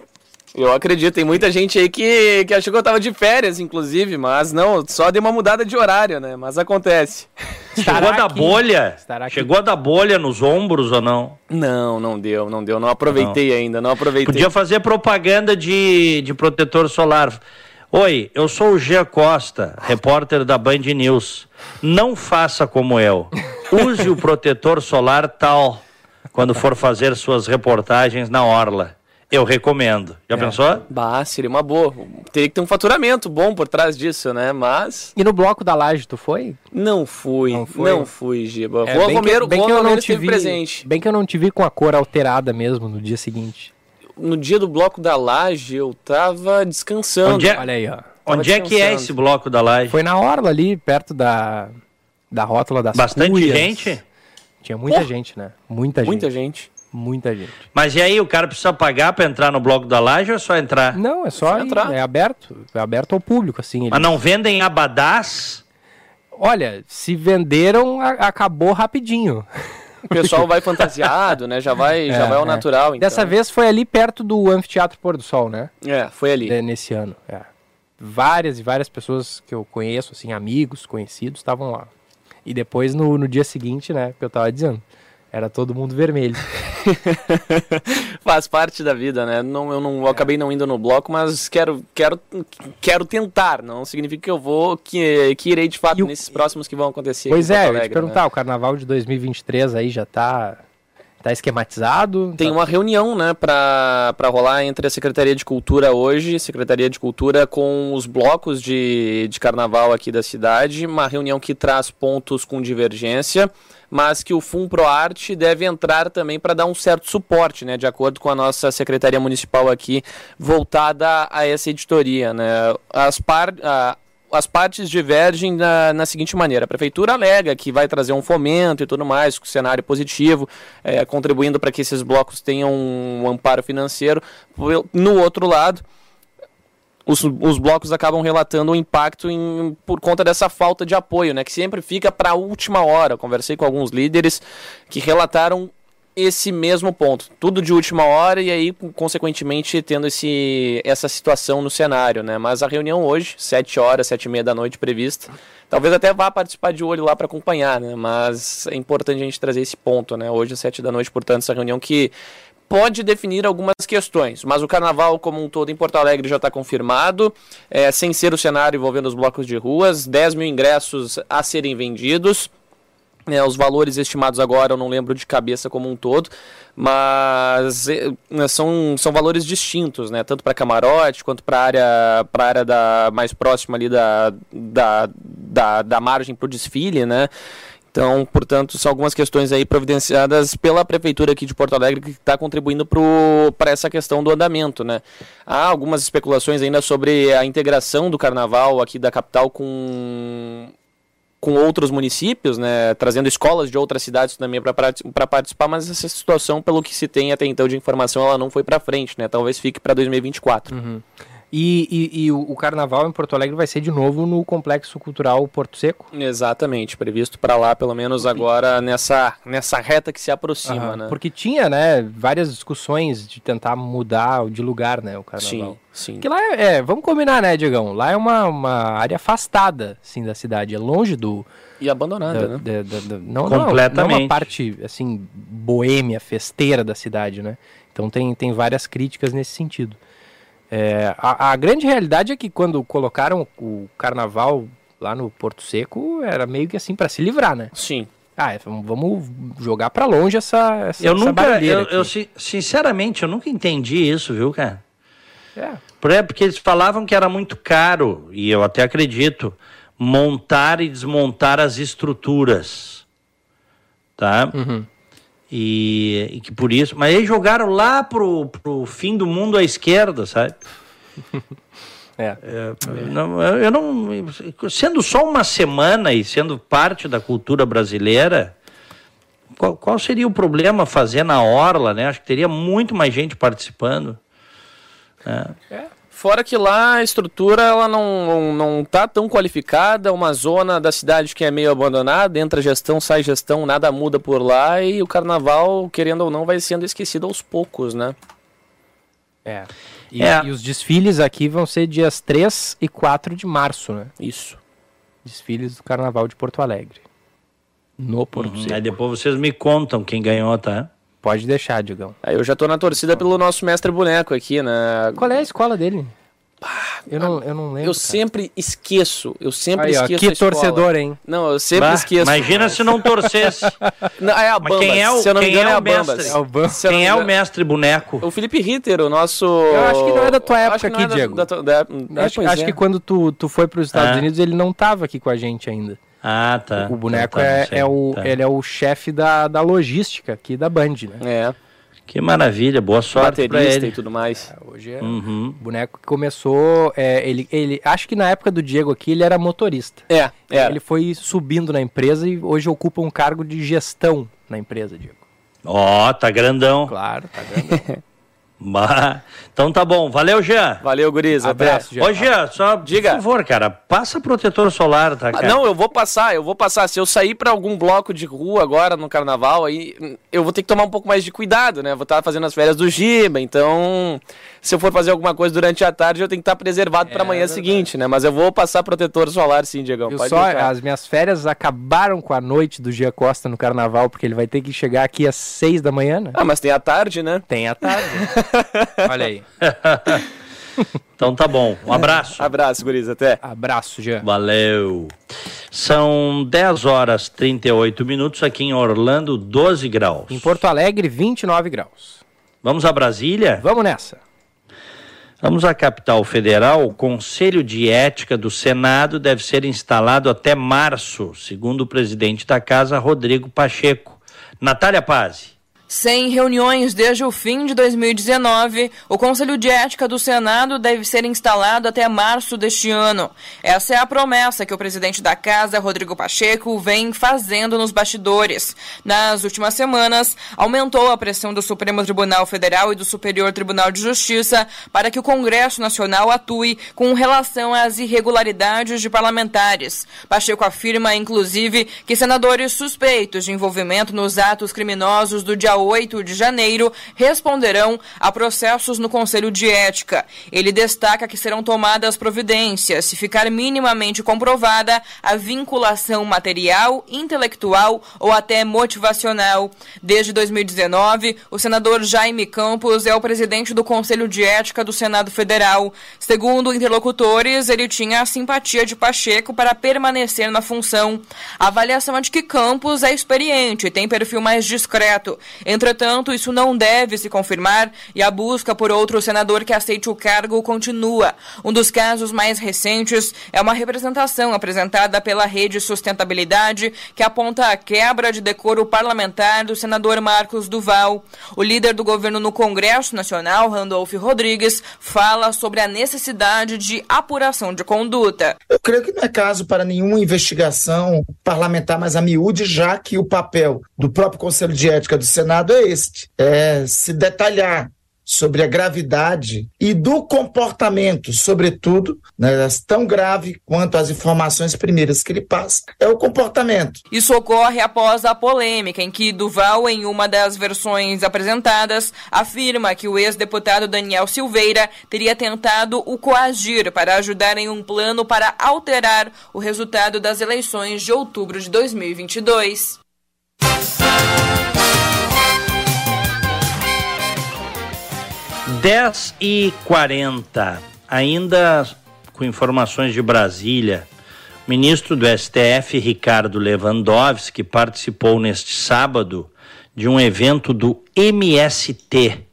Speaker 11: Eu acredito, tem muita gente aí que, que achou que eu tava de férias, inclusive, mas não, só dei uma mudada de horário, né? Mas acontece.
Speaker 2: Chegou a dar bolha? Chegou a dar bolha nos ombros ou não?
Speaker 11: Não, não deu, não deu. Não aproveitei não. ainda, não aproveitei.
Speaker 2: Podia fazer propaganda de, de protetor solar. Oi, eu sou o Gia Costa, repórter da Band News. Não faça como eu. Use o protetor solar tal quando for fazer suas reportagens na orla. Eu recomendo. Já é. pensou?
Speaker 11: Bah, seria uma boa. Teria que ter um faturamento bom por trás disso, né? Mas.
Speaker 3: E no bloco da laje, tu foi?
Speaker 11: Não fui. Não, foi? não fui, Giba. É, Rua bem Romero, que, bem que eu não te vi, presente.
Speaker 3: Bem que eu não te vi com a cor alterada mesmo no dia seguinte.
Speaker 11: No dia do bloco da laje, eu tava descansando.
Speaker 2: Onde é, Olha aí, ó. Onde é que é esse bloco da laje?
Speaker 3: Foi na orla ali, perto da, da rótula das
Speaker 2: Bastante Cunhas. gente?
Speaker 3: Tinha muita gente, né? Muita gente.
Speaker 11: Muita gente.
Speaker 3: Muita gente.
Speaker 2: Mas e aí, o cara precisa pagar para entrar no bloco da laje ou é só entrar?
Speaker 3: Não, é só, entrar. É aberto. É aberto ao público, assim.
Speaker 2: Mas não vendem abadás?
Speaker 3: Olha, se venderam, a, acabou rapidinho.
Speaker 11: O pessoal vai fantasiado, né? Já vai, é, já vai ao é. natural.
Speaker 3: Então. Dessa vez foi ali perto do Anfiteatro Pôr do Sol, né?
Speaker 11: É, foi ali.
Speaker 3: É, nesse ano. É. Várias e várias pessoas que eu conheço, assim, amigos, conhecidos, estavam lá. E depois no, no dia seguinte, né, que eu tava dizendo, era todo mundo vermelho. *laughs*
Speaker 11: Faz parte da vida, né? Não, eu não eu acabei não indo no bloco, mas quero, quero, quero tentar. Não significa que eu vou, que, que irei de fato o... nesses próximos que vão acontecer.
Speaker 3: Pois é, Alegre, eu ia te perguntar, né? o carnaval de 2023 aí já tá Tá esquematizado?
Speaker 11: Tem
Speaker 3: tá...
Speaker 11: uma reunião, né, para rolar entre a Secretaria de Cultura hoje, Secretaria de Cultura com os blocos de, de carnaval aqui da cidade, uma reunião que traz pontos com divergência, mas que o FUNPROARTE deve entrar também para dar um certo suporte, né, de acordo com a nossa Secretaria Municipal aqui, voltada a essa editoria, né. As par... A as partes divergem na, na, seguinte maneira: a prefeitura alega que vai trazer um fomento e tudo mais, com cenário positivo, é, contribuindo para que esses blocos tenham um amparo financeiro. No outro lado, os, os blocos acabam relatando o impacto em, por conta dessa falta de apoio, né, que sempre fica para a última hora. Conversei com alguns líderes que relataram esse mesmo ponto, tudo de última hora e aí consequentemente tendo esse essa situação no cenário, né? Mas a reunião hoje, sete horas, sete e meia da noite prevista, talvez até vá participar de olho lá para acompanhar, né? Mas é importante a gente trazer esse ponto, né? Hoje às sete da noite, portanto, essa reunião que pode definir algumas questões, mas o carnaval como um todo em Porto Alegre já está confirmado, é, sem ser o cenário envolvendo os blocos de ruas, 10 mil ingressos a serem vendidos. É, os valores estimados agora eu não lembro de cabeça como um todo, mas é, né, são, são valores distintos, né? Tanto para camarote quanto para a área, pra área da, mais próxima ali da, da, da, da margem para o desfile, né? Então, portanto, são algumas questões aí providenciadas pela Prefeitura aqui de Porto Alegre que está contribuindo para essa questão do andamento, né? Há algumas especulações ainda sobre a integração do carnaval aqui da capital com com outros municípios, né, trazendo escolas de outras cidades também para participar, mas essa situação, pelo que se tem até então de informação, ela não foi para frente, né? Talvez fique para 2024.
Speaker 3: Uhum. E, e, e, o carnaval em Porto Alegre vai ser de novo no Complexo Cultural Porto Seco?
Speaker 11: Exatamente, previsto para lá, pelo menos agora nessa, nessa reta que se aproxima, uhum, né?
Speaker 3: Porque tinha, né, várias discussões de tentar mudar de lugar, né, o carnaval.
Speaker 11: Sim, sim.
Speaker 3: Que lá é, é, vamos combinar, né, Diegão? Lá é uma, uma área afastada, assim, da cidade, é longe do...
Speaker 11: E abandonada, da,
Speaker 3: né? Da, da, não, Completamente. Não, não é uma parte, assim, boêmia, festeira da cidade, né? Então tem, tem várias críticas nesse sentido. É, a, a, grande realidade é que quando colocaram o carnaval lá no Porto Seco, era meio que assim para se livrar, né?
Speaker 11: Sim.
Speaker 3: Ah, é, vamos jogar para longe essa, essa
Speaker 2: Eu nunca, eu, eu, sinceramente, eu nunca entendi isso, viu, cara? É. Porque eles falavam que era muito caro, e eu até acredito, montar e desmontar as estruturas. Tá? Uhum. E, e, que por isso. Mas eles jogaram lá pro, pro fim do mundo à esquerda, sabe? *laughs*
Speaker 3: É.
Speaker 2: É, não, eu não. Sendo só uma semana e sendo parte da cultura brasileira, qual, qual seria o problema fazer na Orla, né? Acho que teria muito mais gente participando.
Speaker 11: É. Fora que lá a estrutura ela não, não, não tá tão qualificada, uma zona da cidade que é meio abandonada, entra gestão, sai gestão, nada muda por lá e o carnaval, querendo ou não, vai sendo esquecido aos poucos, né?
Speaker 3: É. E, é. e os desfiles aqui vão ser dias 3 e 4 de março, né?
Speaker 11: Isso.
Speaker 3: Desfiles do Carnaval de Porto Alegre. No Porto
Speaker 2: uhum. Aí depois vocês me contam quem ganhou, tá?
Speaker 3: Pode deixar, Digão.
Speaker 11: Aí eu já tô na torcida pelo nosso mestre boneco aqui, né?
Speaker 3: Qual é a escola dele? Eu não, eu não lembro.
Speaker 11: Eu cara. sempre esqueço. Eu sempre
Speaker 3: Aí,
Speaker 11: esqueço.
Speaker 3: Ó, que torcedor, hein?
Speaker 11: Não, eu sempre bah, esqueço.
Speaker 2: Imagina se não torcesse. *laughs*
Speaker 11: não, é a Bambas.
Speaker 2: quem é o,
Speaker 11: se eu não
Speaker 2: quem
Speaker 11: me engano,
Speaker 2: é,
Speaker 11: é
Speaker 2: o mestre?
Speaker 11: É o
Speaker 2: quem é o mestre boneco?
Speaker 11: O Felipe Ritter, o nosso.
Speaker 3: Eu acho que não é da tua época aqui,
Speaker 11: é
Speaker 3: Diego.
Speaker 11: Da, da, da,
Speaker 3: acho, acho que quando tu, tu foi para os Estados ah. Unidos, ele não tava aqui com a gente ainda.
Speaker 2: Ah, tá.
Speaker 3: O boneco
Speaker 2: tá,
Speaker 3: é, é, o, tá. ele é o chefe da, da logística aqui da Band, né?
Speaker 11: É.
Speaker 2: Que maravilha, boa sorte para ele.
Speaker 11: e tudo mais.
Speaker 3: É, hoje é uhum. o boneco que começou, é, ele, ele, acho que na época do Diego aqui ele era motorista.
Speaker 11: É, é.
Speaker 3: Ele foi subindo na empresa e hoje ocupa um cargo de gestão na empresa, Diego.
Speaker 2: Ó, oh, tá grandão.
Speaker 3: Claro, tá grandão. *laughs*
Speaker 2: Então tá bom. Valeu, Jean.
Speaker 11: Valeu, Guriz.
Speaker 2: Abraço, Jean. Ô, Jean, só Diga. por favor, cara, passa protetor solar, tá, cara?
Speaker 11: Não, eu vou passar, eu vou passar. Se eu sair para algum bloco de rua agora no carnaval, aí eu vou ter que tomar um pouco mais de cuidado, né? Vou estar fazendo as férias do Giba, então se eu for fazer alguma coisa durante a tarde, eu tenho que estar preservado é, para amanhã é seguinte, né? Mas eu vou passar protetor solar sim, Diegão.
Speaker 3: Eu Pode só, deixar. as minhas férias acabaram com a noite do Gia Costa no carnaval, porque ele vai ter que chegar aqui às seis da manhã, né?
Speaker 11: Ah, mas tem a tarde, né?
Speaker 3: Tem a tarde. *laughs* Olha aí. *laughs*
Speaker 2: então tá bom. Um abraço.
Speaker 11: abraço, Guriz. Até.
Speaker 3: Abraço, Jean.
Speaker 2: Valeu. São 10 horas 38 minutos aqui em Orlando, 12 graus.
Speaker 3: Em Porto Alegre, 29 graus.
Speaker 2: Vamos a Brasília?
Speaker 3: Vamos nessa.
Speaker 2: Vamos à capital federal. O Conselho de Ética do Senado deve ser instalado até março, segundo o presidente da casa, Rodrigo Pacheco. Natália Pazzi.
Speaker 13: Sem reuniões desde o fim de 2019, o Conselho de Ética do Senado deve ser instalado até março deste ano. Essa é a promessa que o presidente da Casa, Rodrigo Pacheco, vem fazendo nos bastidores. Nas últimas semanas, aumentou a pressão do Supremo Tribunal Federal e do Superior Tribunal de Justiça para que o Congresso Nacional atue com relação às irregularidades de parlamentares. Pacheco afirma, inclusive, que senadores suspeitos de envolvimento nos atos criminosos do dia 8 de janeiro, responderão a processos no Conselho de Ética. Ele destaca que serão tomadas providências se ficar minimamente comprovada a vinculação material, intelectual ou até motivacional. Desde 2019, o senador Jaime Campos é o presidente do Conselho de Ética do Senado Federal. Segundo interlocutores, ele tinha a simpatia de Pacheco para permanecer na função. A avaliação é de que Campos é experiente e tem perfil mais discreto. Entretanto, isso não deve se confirmar e a busca por outro senador que aceite o cargo continua. Um dos casos mais recentes é uma representação apresentada pela Rede Sustentabilidade que aponta a quebra de decoro parlamentar do senador Marcos Duval. O líder do governo no Congresso Nacional, Randolph Rodrigues, fala sobre a necessidade de apuração de conduta.
Speaker 14: Eu creio que não é caso para nenhuma investigação parlamentar mais a miúde, já que o papel do próprio Conselho de Ética do Senado é este: é se detalhar sobre a gravidade e do comportamento, sobretudo, né, tão grave quanto as informações primeiras que ele passa, é o comportamento.
Speaker 13: Isso ocorre após a polêmica em que Duval, em uma das versões apresentadas, afirma que o ex-deputado Daniel Silveira teria tentado o coagir para ajudar em um plano para alterar o resultado das eleições de outubro de 2022.
Speaker 2: 10 e 40 ainda com informações de Brasília. O ministro do STF, Ricardo Lewandowski, participou neste sábado de um evento do MST,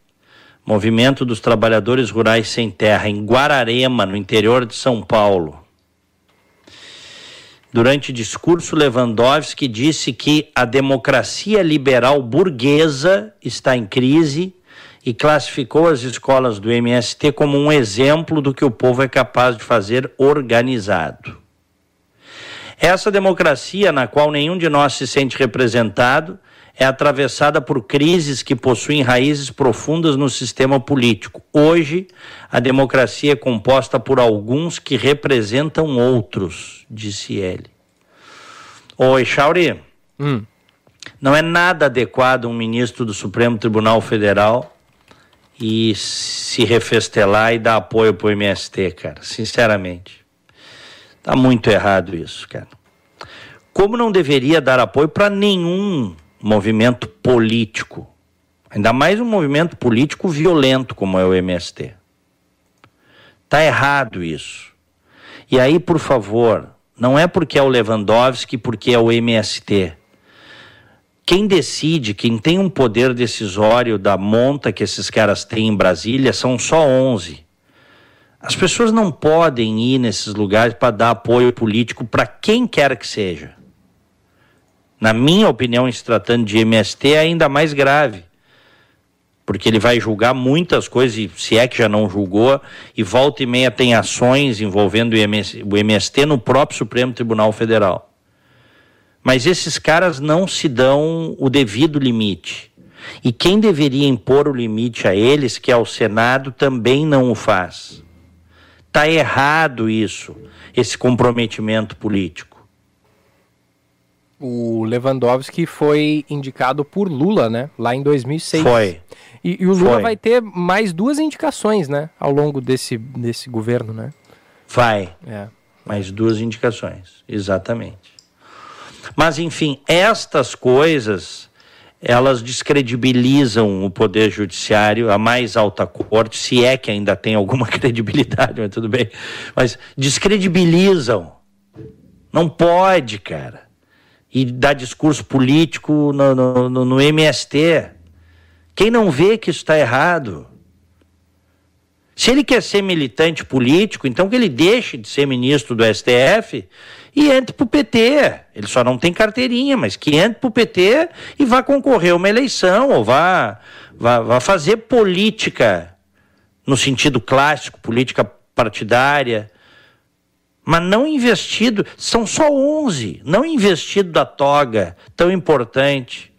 Speaker 2: Movimento dos Trabalhadores Rurais Sem Terra, em Guararema, no interior de São Paulo. Durante discurso, Lewandowski disse que a democracia liberal burguesa está em crise e classificou as escolas do MST como um exemplo do que o povo é capaz de fazer organizado. Essa democracia, na qual nenhum de nós se sente representado, é atravessada por crises que possuem raízes profundas no sistema político. Hoje, a democracia é composta por alguns que representam outros, disse ele. Oi, Chauri. Hum. Não é nada adequado um ministro do Supremo Tribunal Federal e se refestelar e dar apoio para o MST, cara, sinceramente. Tá muito errado isso, cara. Como não deveria dar apoio para nenhum movimento político, ainda mais um movimento político violento como é o MST. Tá errado isso. E aí, por favor, não é porque é o Lewandowski, porque é o MST. Quem decide, quem tem um poder decisório da monta que esses caras têm em Brasília são só 11. As pessoas não podem ir nesses lugares para dar apoio político para quem quer que seja. Na minha opinião, se tratando de MST, é ainda mais grave. Porque ele vai julgar muitas coisas, se é que já não julgou, e volta e meia tem ações envolvendo o MST no próprio Supremo Tribunal Federal. Mas esses caras não se dão o devido limite. E quem deveria impor o limite a eles, que é o Senado, também não o faz. Está errado isso, esse comprometimento político.
Speaker 3: O Lewandowski foi indicado por Lula, né? Lá em 2006.
Speaker 2: Foi.
Speaker 3: E, e o Lula foi. vai ter mais duas indicações, né? Ao longo desse, desse governo, né?
Speaker 2: Vai. É. Mais duas indicações, exatamente. Mas, enfim, estas coisas, elas descredibilizam o Poder Judiciário, a mais alta corte, se é que ainda tem alguma *laughs* credibilidade, mas tudo bem. Mas descredibilizam. Não pode, cara. E dar discurso político no, no, no, no MST. Quem não vê que isso está errado? Se ele quer ser militante político, então que ele deixe de ser ministro do STF e entre para o PT. Ele só não tem carteirinha, mas que entre para o PT e vá concorrer a uma eleição, ou vá, vá, vá fazer política no sentido clássico, política partidária. Mas não investido, são só 11, não investido da toga, tão importante.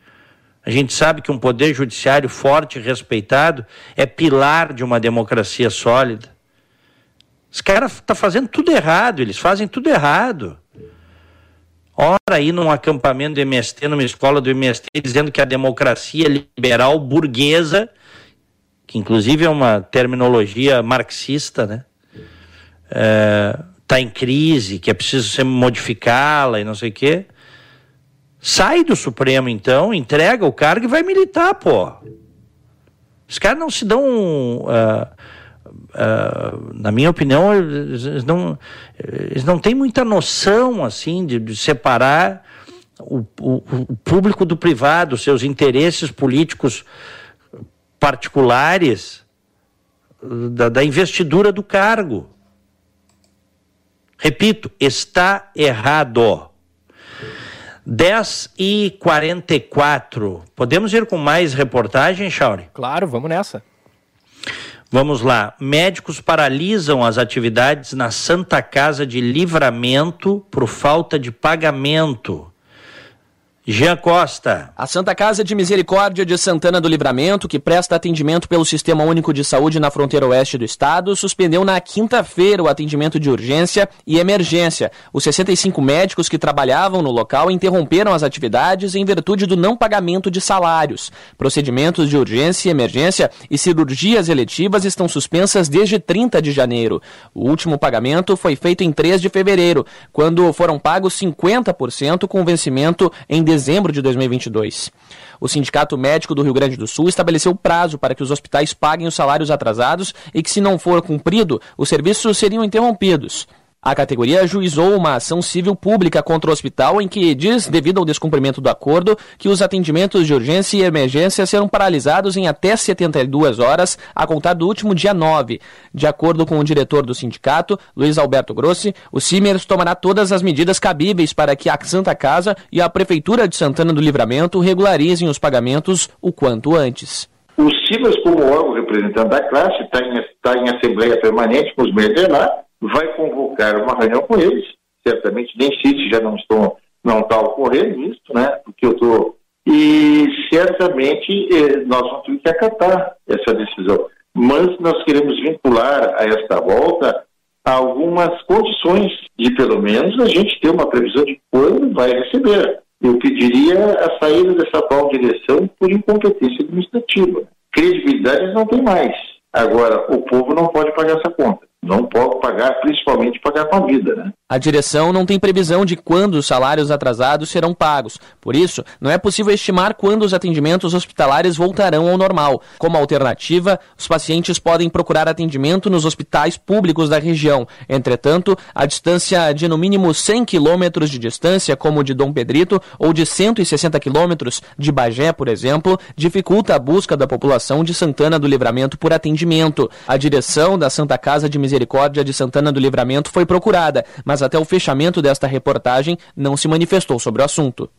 Speaker 2: A gente sabe que um poder judiciário forte e respeitado é pilar de uma democracia sólida. Os caras estão tá fazendo tudo errado, eles fazem tudo errado. Ora aí num acampamento do MST, numa escola do MST, dizendo que a democracia liberal burguesa, que inclusive é uma terminologia marxista, né? Está é, em crise, que é preciso modificá-la e não sei o quê. Sai do Supremo, então, entrega o cargo e vai militar, pô. Os caras não se dão. Uh, Uh, na minha opinião, eles não, eles não têm muita noção assim de, de separar o, o, o, público do privado, seus interesses políticos particulares da, da investidura do cargo. Repito, está errado. 10 e 44. Podemos ir com mais reportagem, Chauri?
Speaker 3: Claro, vamos nessa.
Speaker 2: Vamos lá. Médicos paralisam as atividades na Santa Casa de Livramento por falta de pagamento. Jean Costa.
Speaker 11: A Santa Casa de Misericórdia de Santana do Livramento, que presta atendimento pelo Sistema Único de Saúde na fronteira oeste do estado, suspendeu na quinta-feira o atendimento de urgência e emergência. Os 65 médicos que trabalhavam no local interromperam as atividades em virtude do não pagamento de salários. Procedimentos de urgência e emergência e cirurgias eletivas estão suspensas desde 30 de janeiro. O último pagamento foi feito em 3 de fevereiro, quando foram pagos 50% com vencimento em dezembro dezembro de 2022. O Sindicato Médico do Rio Grande do Sul estabeleceu prazo para que os hospitais paguem os salários atrasados e que, se não for cumprido, os serviços seriam interrompidos. A categoria ajuizou uma ação civil pública contra o hospital em que diz, devido ao descumprimento do acordo, que os atendimentos de urgência e emergência serão paralisados em até 72 horas a contar do último dia 9. De acordo com o diretor do sindicato, Luiz Alberto Grossi, o Simers tomará todas as medidas cabíveis para que a Santa Casa e a Prefeitura de Santana do Livramento regularizem os pagamentos o quanto antes.
Speaker 15: O Silas, como órgão representante da classe, está em, tá em assembleia permanente com os membros lá, vai convocar uma reunião com eles. Certamente nem se já não estão não está ocorrendo isso, né? Porque eu estou e certamente eh, nós vamos ter que acatar essa decisão. Mas nós queremos vincular a esta volta algumas condições de pelo menos a gente ter uma previsão de quando vai receber. Eu pediria a saída dessa atual direção por incompetência administrativa. Credibilidade não tem mais. Agora, o povo não pode pagar essa conta. Não pode pagar, principalmente pagar com a vida, né?
Speaker 11: A direção não tem previsão de quando os salários atrasados serão pagos. Por isso, não é possível estimar quando os atendimentos hospitalares voltarão ao normal. Como alternativa, os pacientes podem procurar atendimento nos hospitais públicos da região. Entretanto, a distância de no mínimo 100 quilômetros de distância, como de Dom Pedrito, ou de 160 quilômetros de Bagé, por exemplo, dificulta a busca da população de Santana do Livramento por atendimento. A direção da Santa Casa de Misericórdia de Santana do Livramento foi procurada, mas até o fechamento desta reportagem não se manifestou sobre o assunto.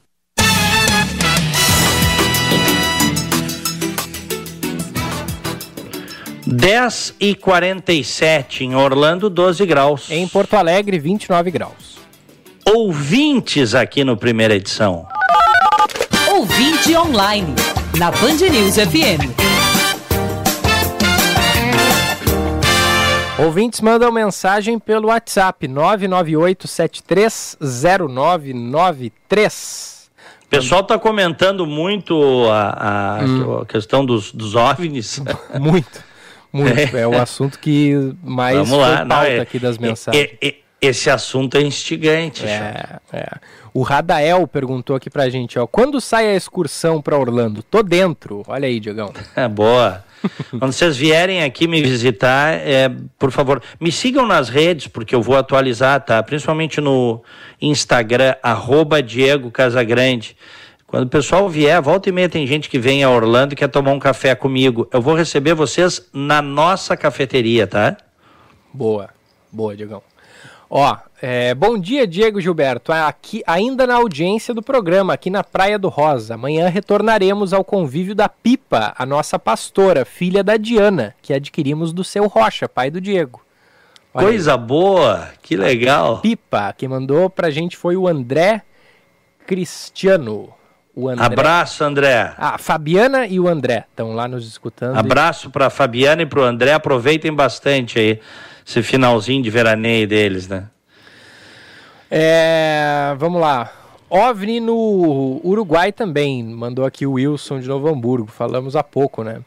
Speaker 2: Dez e quarenta e sete em Orlando, 12 graus.
Speaker 3: Em Porto Alegre, 29 graus.
Speaker 2: Ouvintes aqui no primeira edição.
Speaker 1: Ouvinte online, na Band News FM.
Speaker 3: Ouvintes mandam mensagem pelo WhatsApp 998730993.
Speaker 2: O pessoal está comentando muito a, a, hum. questão dos, dos OVNIs. *laughs*
Speaker 3: muito, muito. É. é o assunto que mais
Speaker 2: Vamos lá,
Speaker 3: pauta não, é, aqui das mensagens.
Speaker 2: É, é, esse assunto é instigante.
Speaker 3: É, é. O Radael perguntou aqui pra gente, ó, quando sai a excursão para Orlando? Tô dentro. Olha aí, Diogão. *laughs*
Speaker 2: É boa. *laughs* Quando vocês vierem aqui me visitar, é, por favor, me sigam nas redes, porque eu vou atualizar, tá? Principalmente no Instagram, arroba Diego Casagrande. Quando o pessoal vier, volta e meia tem gente que vem a Orlando e quer tomar um café comigo. Eu vou receber vocês na nossa cafeteria, tá?
Speaker 3: Boa, boa, Diegão. Ó, é, bom dia, Diego Gilberto. Aqui, ainda na audiência do programa, aqui na Praia do Rosa. Amanhã retornaremos ao convívio da Pipa, a nossa pastora, filha da Diana, que adquirimos do seu Rocha, pai do Diego.
Speaker 2: Olha Coisa aí. boa, que legal.
Speaker 3: Pipa, quem mandou pra gente foi o André Cristiano. O
Speaker 2: André. Abraço, André.
Speaker 3: Ah, a Fabiana e o André estão lá nos escutando.
Speaker 2: Abraço e... para Fabiana e para o André. Aproveitem bastante aí esse finalzinho de veraneio deles, né?
Speaker 3: É, vamos lá. OVNI no Uruguai também, mandou aqui o Wilson de Novo Hamburgo, falamos há pouco, né?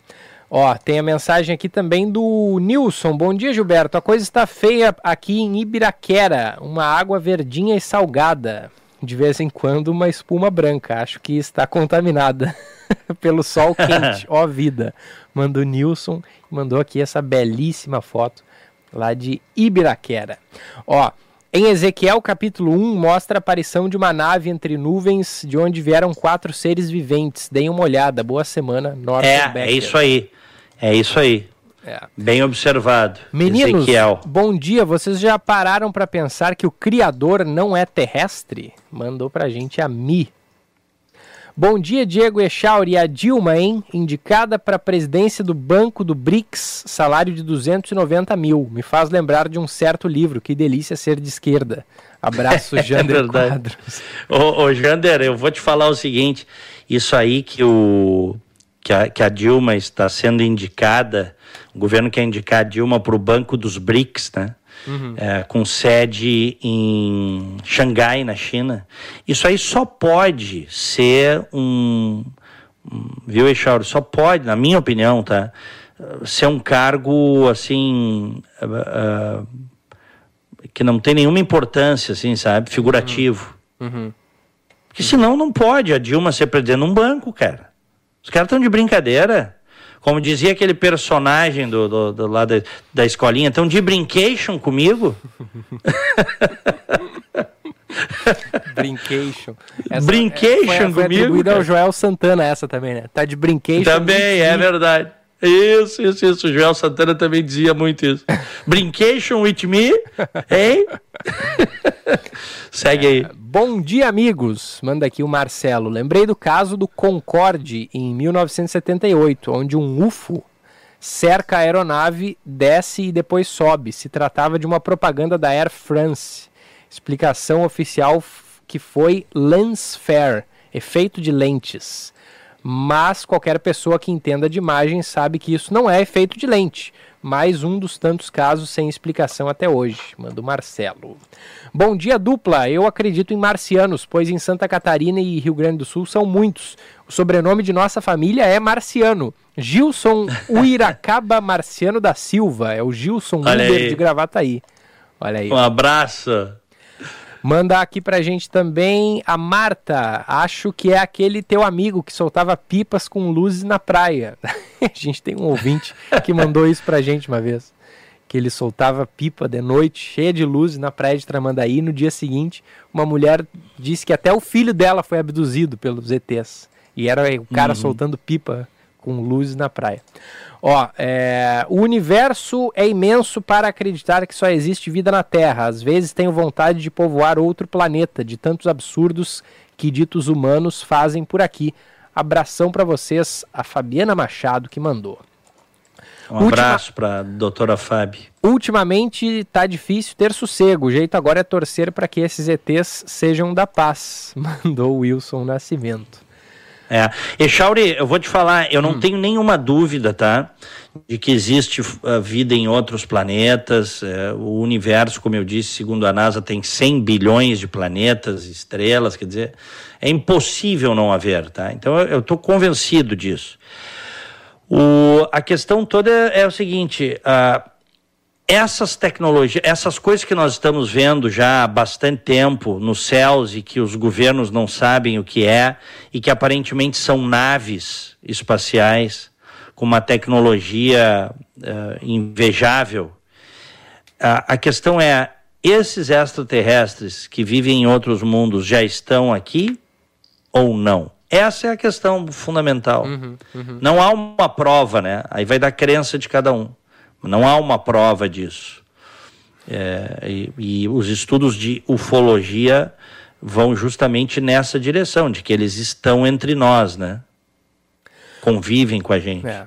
Speaker 3: Ó, tem a mensagem aqui também do Nilson. Bom dia, Gilberto. A coisa está feia aqui em Ibiraquera. Uma água verdinha e salgada. De vez em quando, uma espuma branca. Acho que está contaminada *laughs* pelo sol quente. *laughs* Ó, vida. Mandou Nilson. Mandou aqui essa belíssima foto lá de Ibiraquera. Ó, em Ezequiel capítulo 1 mostra a aparição de uma nave entre nuvens de onde vieram quatro seres viventes. Deem uma olhada. Boa semana,
Speaker 2: Norton É, Becker. é isso aí. É isso aí. É. Bem observado.
Speaker 3: Meninos, Ezequiel. bom dia. Vocês já pararam para pensar que o Criador não é terrestre? Mandou pra gente a Mi. Bom dia, Diego Echauri. A Dilma, hein? Indicada para a presidência do Banco do BRICS, salário de 290 mil. Me faz lembrar de um certo livro. Que delícia ser de esquerda. Abraço, *laughs* é Jander é Quadros.
Speaker 2: Ô, ô, Jander, eu vou te falar o seguinte. Isso aí que, o, que, a, que a Dilma está sendo indicada, o governo quer indicar a Dilma para o Banco dos BRICS, né? Uhum. é, com sede em Xangai, na China. Isso aí só pode ser um. Viu, Echauro? Só pode, na minha opinião, tá? Ser um cargo assim. Uh, uh, que não tem nenhuma importância, assim, sabe? Figurativo. Uhum. Uhum. Porque senão não pode a Dilma ser presidente num banco, cara. Os caras estão de brincadeira. Como dizia aquele personagem do, do, do lá da, da escolinha, então de brincation comigo? *laughs*
Speaker 3: Brincation.
Speaker 2: Essa brincation é, foi, foi comigo?
Speaker 3: atribuída ao Joel Santana essa também, né? Tá de brincation.
Speaker 2: Também, é verdade. Isso, isso, isso. O Joel Santana também dizia muito isso. *laughs* Brincation with me, hein? *laughs* Segue aí.
Speaker 3: Bom dia, amigos. Manda aqui o Marcelo. Lembrei do caso do Concorde em 1978, onde um UFO cerca a aeronave, desce e depois sobe. Se tratava de uma propaganda da Air France. Explicação oficial que foi lens flare, efeito de lentes. Mas qualquer pessoa que entenda de imagem sabe que isso não é efeito de lente. Mais um dos tantos casos sem explicação até hoje. Manda o Marcelo. Bom dia, dupla. Eu acredito em marcianos, pois em Santa Catarina e Rio Grande do Sul são muitos. O sobrenome de nossa família é Marciano. Gilson Uiracaba Marciano da Silva. É o Gilson Uber
Speaker 2: aí.
Speaker 3: de Gravataí. Olha aí.
Speaker 2: Um abraço.
Speaker 3: Manda aqui pra gente também a Marta. Acho que é aquele teu amigo que soltava pipas com luzes na praia. *laughs* a gente tem um ouvinte que mandou isso pra gente uma vez. Que ele soltava pipa de noite, cheia de luzes, na praia de Tramandaí. No dia seguinte, uma mulher disse que até o filho dela foi abduzido pelos ETs. E era o cara
Speaker 2: Uhum.
Speaker 3: soltando pipa com luzes na praia. Ó, é, o universo é imenso para acreditar que só existe vida na Terra. Às vezes tenho vontade de povoar outro planeta, de tantos absurdos que ditos humanos fazem por aqui. Abração para vocês, a Fabiana Machado que mandou.
Speaker 2: Um abraço para doutora Fábio.
Speaker 3: Ultimamente tá difícil ter sossego. O jeito agora é torcer para que esses ETs sejam da paz. *laughs* Mandou o Wilson Nascimento.
Speaker 2: É. E Chauri, eu vou te falar, eu
Speaker 3: Hum.
Speaker 2: não tenho nenhuma dúvida, tá? De que existe uh, vida em outros planetas. é, o universo, como eu disse, segundo a NASA, tem 100 bilhões de planetas, estrelas, quer dizer, é impossível não haver, tá? Então eu estou convencido disso. O, a questão toda é, é o seguinte: ah, essas tecnologias, essas coisas que nós estamos vendo já há bastante tempo nos céus e que os governos não sabem o que é e que aparentemente são naves espaciais com uma tecnologia ah, invejável. A, a questão é: esses extraterrestres que vivem em outros mundos já estão aqui ou não? Essa é a questão fundamental. Não há uma prova, né? Aí vai da crença de cada um. Não há uma prova disso. É, e, e os estudos de ufologia vão justamente nessa direção, de que eles estão entre nós, né? Convivem com a gente.
Speaker 3: É.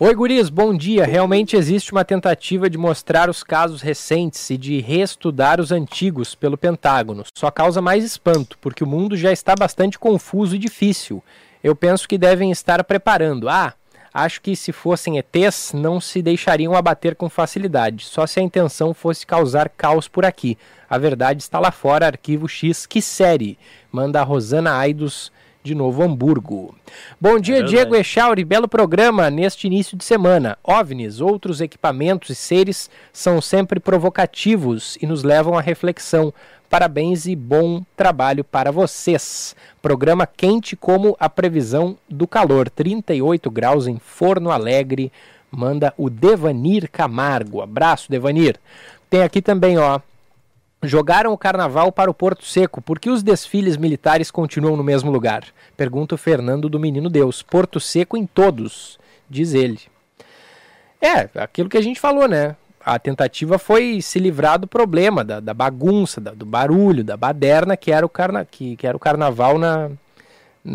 Speaker 3: Oi, guris, bom dia. Realmente existe uma tentativa de mostrar os casos recentes e de reestudar os antigos pelo Pentágono. Só causa mais espanto, porque o mundo já está bastante confuso e difícil. Eu penso que devem estar preparando. Ah, acho que se fossem ETs, não se deixariam abater com facilidade, só se a intenção fosse causar caos por aqui. A verdade está lá fora, arquivo X, que série? Manda a Rosana Aidos de Novo Hamburgo. Bom dia,
Speaker 2: verdade.
Speaker 3: Diego Echauri, belo programa neste início de semana. OVNIs, outros equipamentos e seres são sempre provocativos e nos levam à reflexão. Parabéns e bom trabalho para vocês. Programa quente como a previsão do calor, 38 graus em Forno Alegre. Manda o Devanir Camargo. Abraço, Devanir. Tem aqui também, ó, Jogaram o carnaval para o Porto Seco, por que os desfiles militares continuam no mesmo lugar? Pergunta o Fernando do Menino Deus. Porto Seco em todos, diz ele. É, aquilo que a gente falou, né? A tentativa foi se livrar do problema, da, da bagunça, da- do barulho, da baderna que era o, carna, que, que era o carnaval na,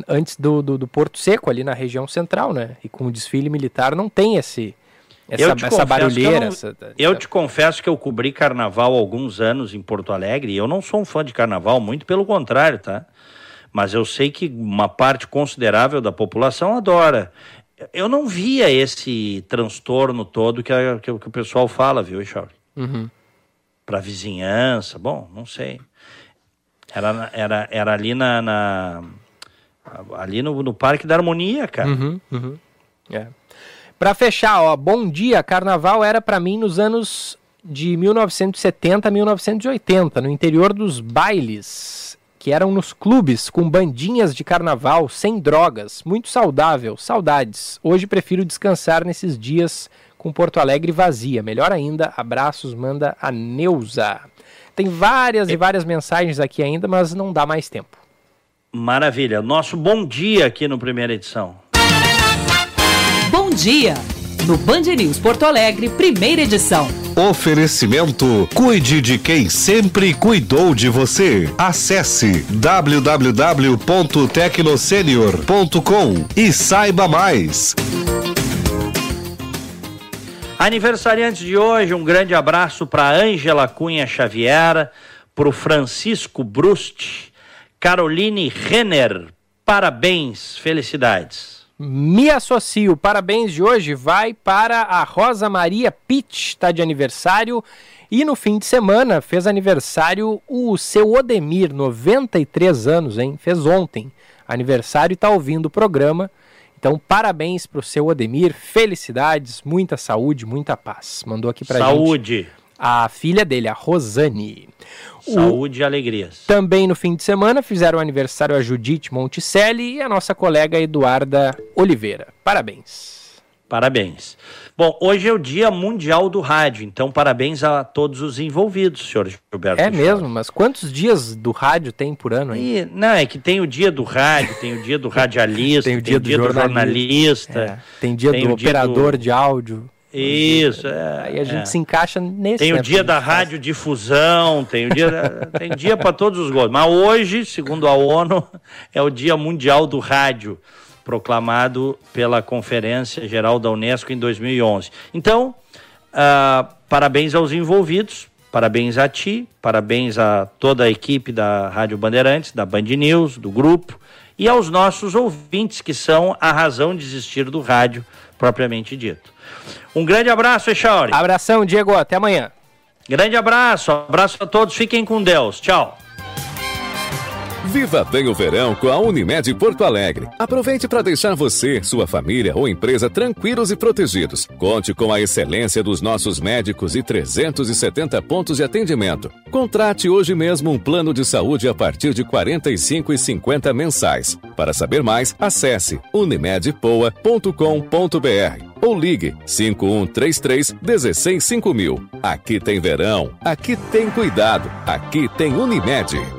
Speaker 3: antes do, do, do Porto Seco, ali na região central, né? E com o desfile militar não tem esse, essa,
Speaker 2: Eu te
Speaker 3: essa
Speaker 2: que eu
Speaker 3: barulheira.
Speaker 2: não-
Speaker 3: essa-
Speaker 2: Eu te confesso que eu cobri carnaval alguns anos em Porto Alegre e eu não sou um fã de carnaval, muito pelo contrário, tá? Mas eu sei que uma parte considerável da população adora. Eu não via esse transtorno todo que, a- que o- que o pessoal fala, viu, Charlie?
Speaker 3: Uhum.
Speaker 2: Para vizinhança, bom, não sei. Era, era, era ali na, na- ali no, no Parque da Harmonia, cara.
Speaker 3: Uhum, uhum. É. Pra fechar, ó, bom dia. Carnaval era pra mim nos anos de 1970 a 1980, no interior dos bailes, que eram nos clubes com bandinhas de carnaval, sem drogas, muito saudável, saudades. Hoje prefiro descansar nesses dias com Porto Alegre vazia. Melhor ainda, abraços, manda a Neuza. Tem várias e várias mensagens aqui ainda, mas não dá mais tempo.
Speaker 2: Maravilha. Nosso bom dia aqui no primeira edição.
Speaker 16: Bom dia!
Speaker 1: No Band News Porto Alegre, primeira edição.
Speaker 16: Oferecimento: Cuide de quem sempre cuidou de você. Acesse www.tecnosenior.com e saiba mais.
Speaker 2: Aniversariantes de hoje, um grande abraço para Ângela Cunha Xavier, para o Francisco Brust, Caroline Renner. Parabéns, felicidades.
Speaker 3: Me associo. Parabéns de hoje vai para a Rosa Maria Pitt, está de aniversário. E no fim de semana fez aniversário o seu Odemir, 93 anos, hein? Fez ontem aniversário e está ouvindo o programa. Então, parabéns para o seu Odemir, felicidades, muita saúde, muita paz. Mandou aqui para
Speaker 2: gente. Saúde.
Speaker 3: A filha dele, a Rosane.
Speaker 2: Saúde o... e alegrias.
Speaker 3: Também no fim de semana fizeram aniversário a Judite Monticelli e a nossa colega Eduarda Oliveira. Parabéns.
Speaker 2: Parabéns. Bom, hoje é o Dia Mundial do Rádio, então parabéns a todos os envolvidos, senhor Gilberto.
Speaker 3: É mesmo, mas quantos dias do rádio tem por ano
Speaker 2: aí? E, não, é que tem o dia do rádio, tem o dia do *laughs* radialista, tem o dia, tem do, dia do, jornalista, é,
Speaker 3: tem dia tem do operador do... de áudio.
Speaker 2: Isso, é.
Speaker 3: Aí a gente é. se encaixa nesse.
Speaker 2: Tem o dia da radiodifusão, tem o dia, *laughs* tem dia para todos os gostos. Mas hoje, segundo a ONU, *laughs* é o Dia Mundial do Rádio proclamado pela Conferência Geral da Unesco em 2011. Então, uh, parabéns aos envolvidos, parabéns a ti, parabéns a toda a equipe da Rádio Bandeirantes, da Band News, do grupo e aos nossos ouvintes que são a razão de existir do rádio propriamente dito. Um grande abraço, Echauri.
Speaker 3: Abração, Diego, até amanhã.
Speaker 2: Grande abraço, abraço a todos, fiquem com Deus. Tchau.
Speaker 4: Viva bem o verão com a Unimed Porto Alegre. Aproveite para deixar você, sua família ou empresa tranquilos e protegidos. Conte com a excelência dos nossos médicos e 370 pontos de atendimento. Contrate hoje mesmo um plano de saúde a partir de R$ 45,50 mensais. Para saber mais, acesse unimedpoa.com.br ou ligue 5133 165000. Aqui tem verão, aqui tem cuidado, aqui tem Unimed.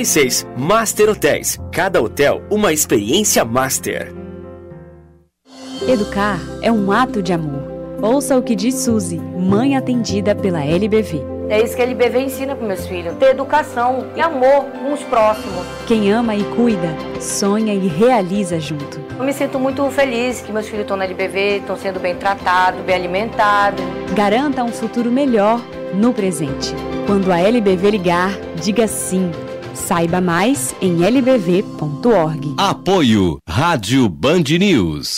Speaker 17: 96. Master Hotéis. Cada hotel uma experiência master.
Speaker 7: Educar é um ato de amor. Ouça o que diz Suzy, mãe atendida pela LBV.
Speaker 18: É isso que a LBV ensina para meus filhos: ter educação e amor com os próximos.
Speaker 7: Quem ama e cuida, sonha e realiza junto.
Speaker 18: Eu me sinto muito feliz que meus filhos estão na LBV, estão sendo bem tratados, bem alimentados.
Speaker 7: Garanta um futuro melhor no presente. Quando a LBV ligar, diga sim. Saiba mais em lbv.org.
Speaker 16: Apoio Rádio Band News.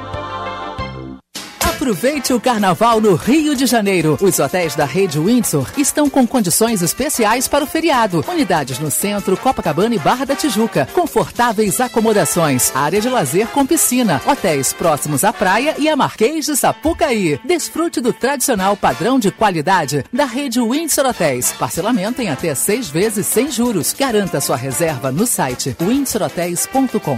Speaker 1: Aproveite o carnaval no Rio de Janeiro. Os hotéis da rede Windsor estão com condições especiais para o feriado. Unidades no centro, Copacabana e Barra da Tijuca. Confortáveis acomodações, área de lazer com piscina, hotéis próximos à praia e a Marquês de Sapucaí. Desfrute do tradicional padrão de qualidade da rede Windsor Hotéis. Parcelamento em até seis vezes sem juros. Garanta sua reserva no site windsorhotels.com.